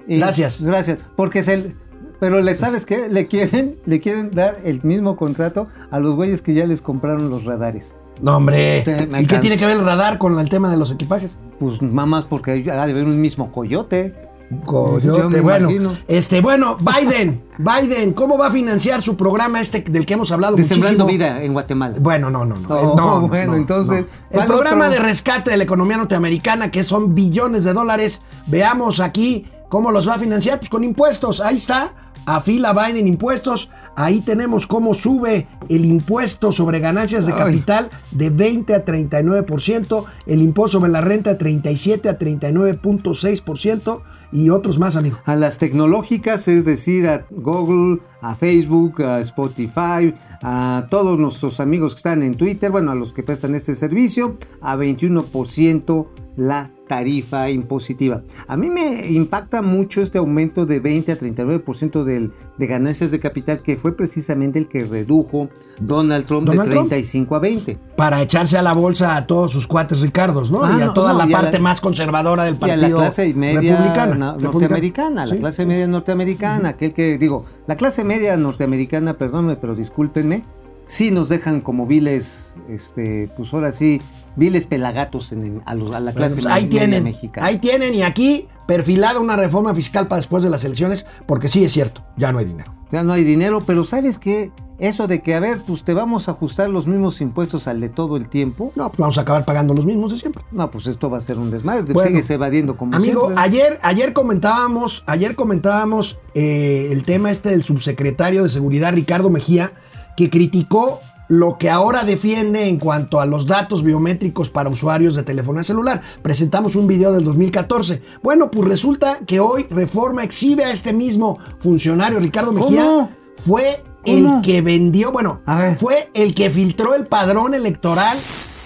Y- Gracias. Gracias. Porque es el. Pero le sabes qué? Le quieren, le quieren dar el mismo contrato a los güeyes que ya les compraron los radares. No, hombre. ¿Y qué tiene que ver el radar con el tema de los equipajes? Pues mamás, porque ha de haber un mismo coyote. Yo Coyote, bueno. imagino. Este, bueno, Biden, Biden, ¿cómo va a financiar su programa este del que hemos hablado De Sembrando muchísimo? Vida en Guatemala. Bueno, no, no, no. Oh, no, no, bueno, no, entonces, no. El ¿cuál programa otro? de rescate de la economía norteamericana, que son billones de dólares, veamos aquí cómo los va a financiar, pues con impuestos. Ahí está, afila Biden impuestos. Ahí tenemos cómo sube el impuesto sobre ganancias de capital de 20 a 39%, el impuesto sobre la renta de 37 a 39.6% y otros más, amigo. A las tecnológicas, es decir, a Google, a Facebook, a Spotify, a todos nuestros amigos que están en Twitter, bueno, a los que prestan este servicio, a 21% la tarifa impositiva. A mí me impacta mucho este aumento de 20 a 39% del, de ganancias de capital que fue precisamente el que redujo Donald Trump ¿Donald de Trump? 35 a 20. Para echarse a la bolsa a todos sus cuates Ricardos, ¿no? Ah, y a toda no, la parte la- más conservadora del Y a partido la clase media republicana. na- Republicana. norteamericana, la Sí. clase media norteamericana, aquel que digo, la clase media norteamericana, perdónme, pero discúlpenme, sí nos dejan como viles, este, pues ahora sí, viles pelagatos en, a, los- a la Bueno, clase pues media ahí tienen, mexicana. ahí tienen y aquí perfilada una reforma fiscal para después de las elecciones, porque sí es cierto, ya no hay dinero. Ya no hay dinero, pero ¿sabes qué? Eso de que, a ver, pues te vamos a ajustar los mismos impuestos al de todo el tiempo. No, pues vamos a acabar pagando los mismos de siempre. No, pues esto va a ser un desmadre. Bueno, Sigues evadiendo como Amigo, siempre. ayer, ayer comentábamos, ayer comentábamos eh, el tema este del subsecretario de Seguridad Ricardo Mejía, que criticó lo que ahora defiende en cuanto a los datos biométricos para usuarios de telefonía celular. Presentamos un video del 2014. Bueno, pues resulta que hoy Reforma exhibe a este mismo funcionario, Ricardo Mejía. Fue el que vendió, bueno, fue el que filtró el padrón electoral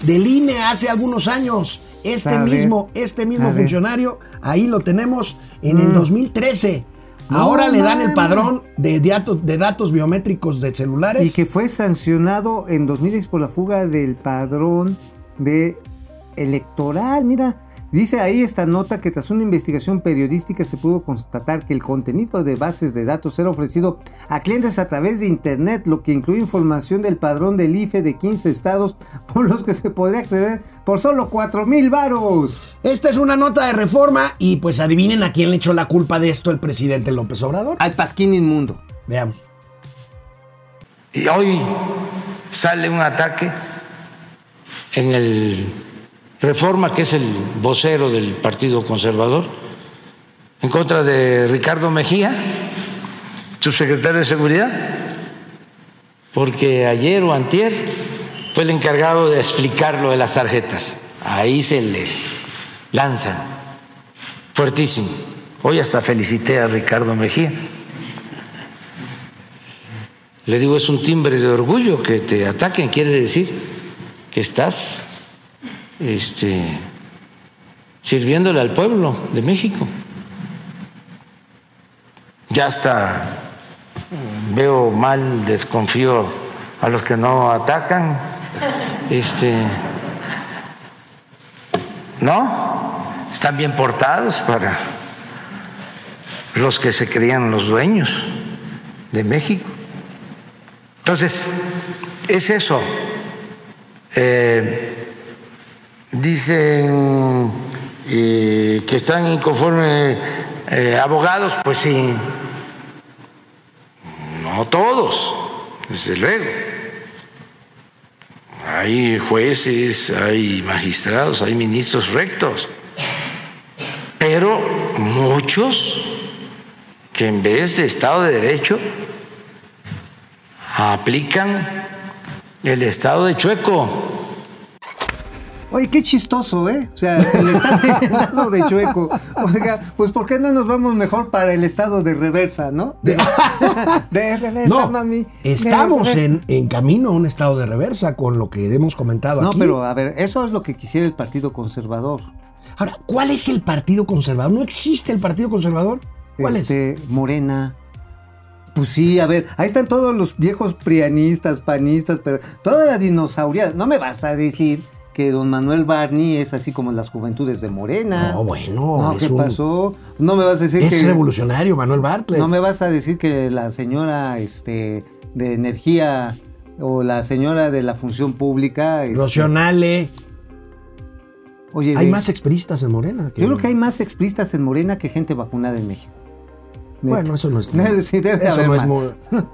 del INE hace algunos años. Este mismo, este mismo funcionario, ahí lo tenemos en el 2013. Ahora le dan el padrón de datos, de datos biométricos de celulares. Y que fue sancionado en 2010 por la fuga del padrón de electoral. Mira, dice ahí esta nota que tras una investigación periodística se pudo constatar que el contenido de bases de datos era ofrecido a clientes a través de internet, lo que incluye información del padrón del IFE de 15 estados por los que se podría acceder por solo 4 mil varos. Esta es una nota de reforma y pues adivinen a quién le echó la culpa de esto el presidente López Obrador. Al pasquín inmundo. Veamos. Y hoy sale un ataque en el Reforma, que es el vocero del Partido Conservador, en contra de Ricardo Mejía, subsecretario de Seguridad, porque ayer o antier fue el encargado de explicar lo de las tarjetas. Ahí se le lanzan fuertísimo. Hoy hasta felicité a Ricardo Mejía. Le digo, es un timbre de orgullo que te ataquen, quiere decir que estás este, sirviéndole al pueblo de México. Ya hasta veo mal, desconfío a los que no atacan. Este, no, están bien portados para los que se creían los dueños de México. Entonces, es eso. Eh, dicen eh, que están inconformes eh, abogados, pues sí, no todos, desde luego. Hay jueces, hay magistrados, hay ministros rectos, pero muchos que en vez de Estado de Derecho aplican el Estado de Chueco. Oye, qué chistoso, ¿eh? O sea, el estado, el estado de chueco. Oiga, pues ¿por qué no nos vamos mejor para el estado de reversa, no? De, de reversa, No, mami. estamos reversa. en, en camino a un estado de reversa con lo que hemos comentado No, aquí. pero a ver, eso es lo que quisiera el Partido Conservador. Ahora, ¿cuál es el Partido Conservador? ¿No existe el Partido Conservador? ¿Cuál es? este, Morena. Pues sí, a ver, ahí están todos los viejos prianistas, panistas, pero toda la dinosauria. No me vas a decir que don Manuel Barney es así como las juventudes de Morena. No, bueno, No, es ¿qué un- pasó? No me vas a decir Es que. revolucionario, Manuel Bartlett. No me vas a decir que la señora este, de energía o la señora de la función pública. este, Rocionale. Oye, Hay de- más expristas en Morena. Yo creo que hay más expristas en Morena que gente vacunada en México. Bueno, eso no es. Sí, eso, no es.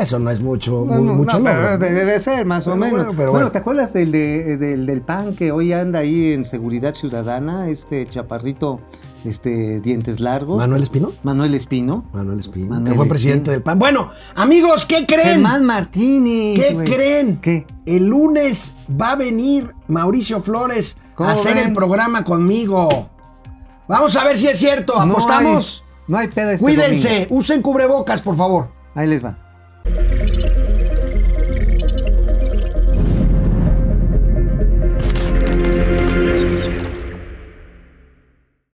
eso no es mucho, No, mu- no, mucho no, pero debe ser, más o menos. bueno, pero bueno, bueno. ¿te acuerdas del, de- del, del PAN que hoy anda ahí en Seguridad Ciudadana? Este chaparrito, este, dientes largos. ¿Manuel Espino? Manuel Espino. Manuel Espino, Manuel que fue Espino. presidente del PAN. Bueno, amigos, ¿qué creen? Germán Martínez. ¿Qué creen? ¿Qué? El lunes va a venir Mauricio Flores ¿Cómo a hacer ven? el programa conmigo. Vamos a ver si es cierto. ¿Apostamos? hay- No hay, peda este Cuídense, domingo. usen cubrebocas, por favor. Ahí les va.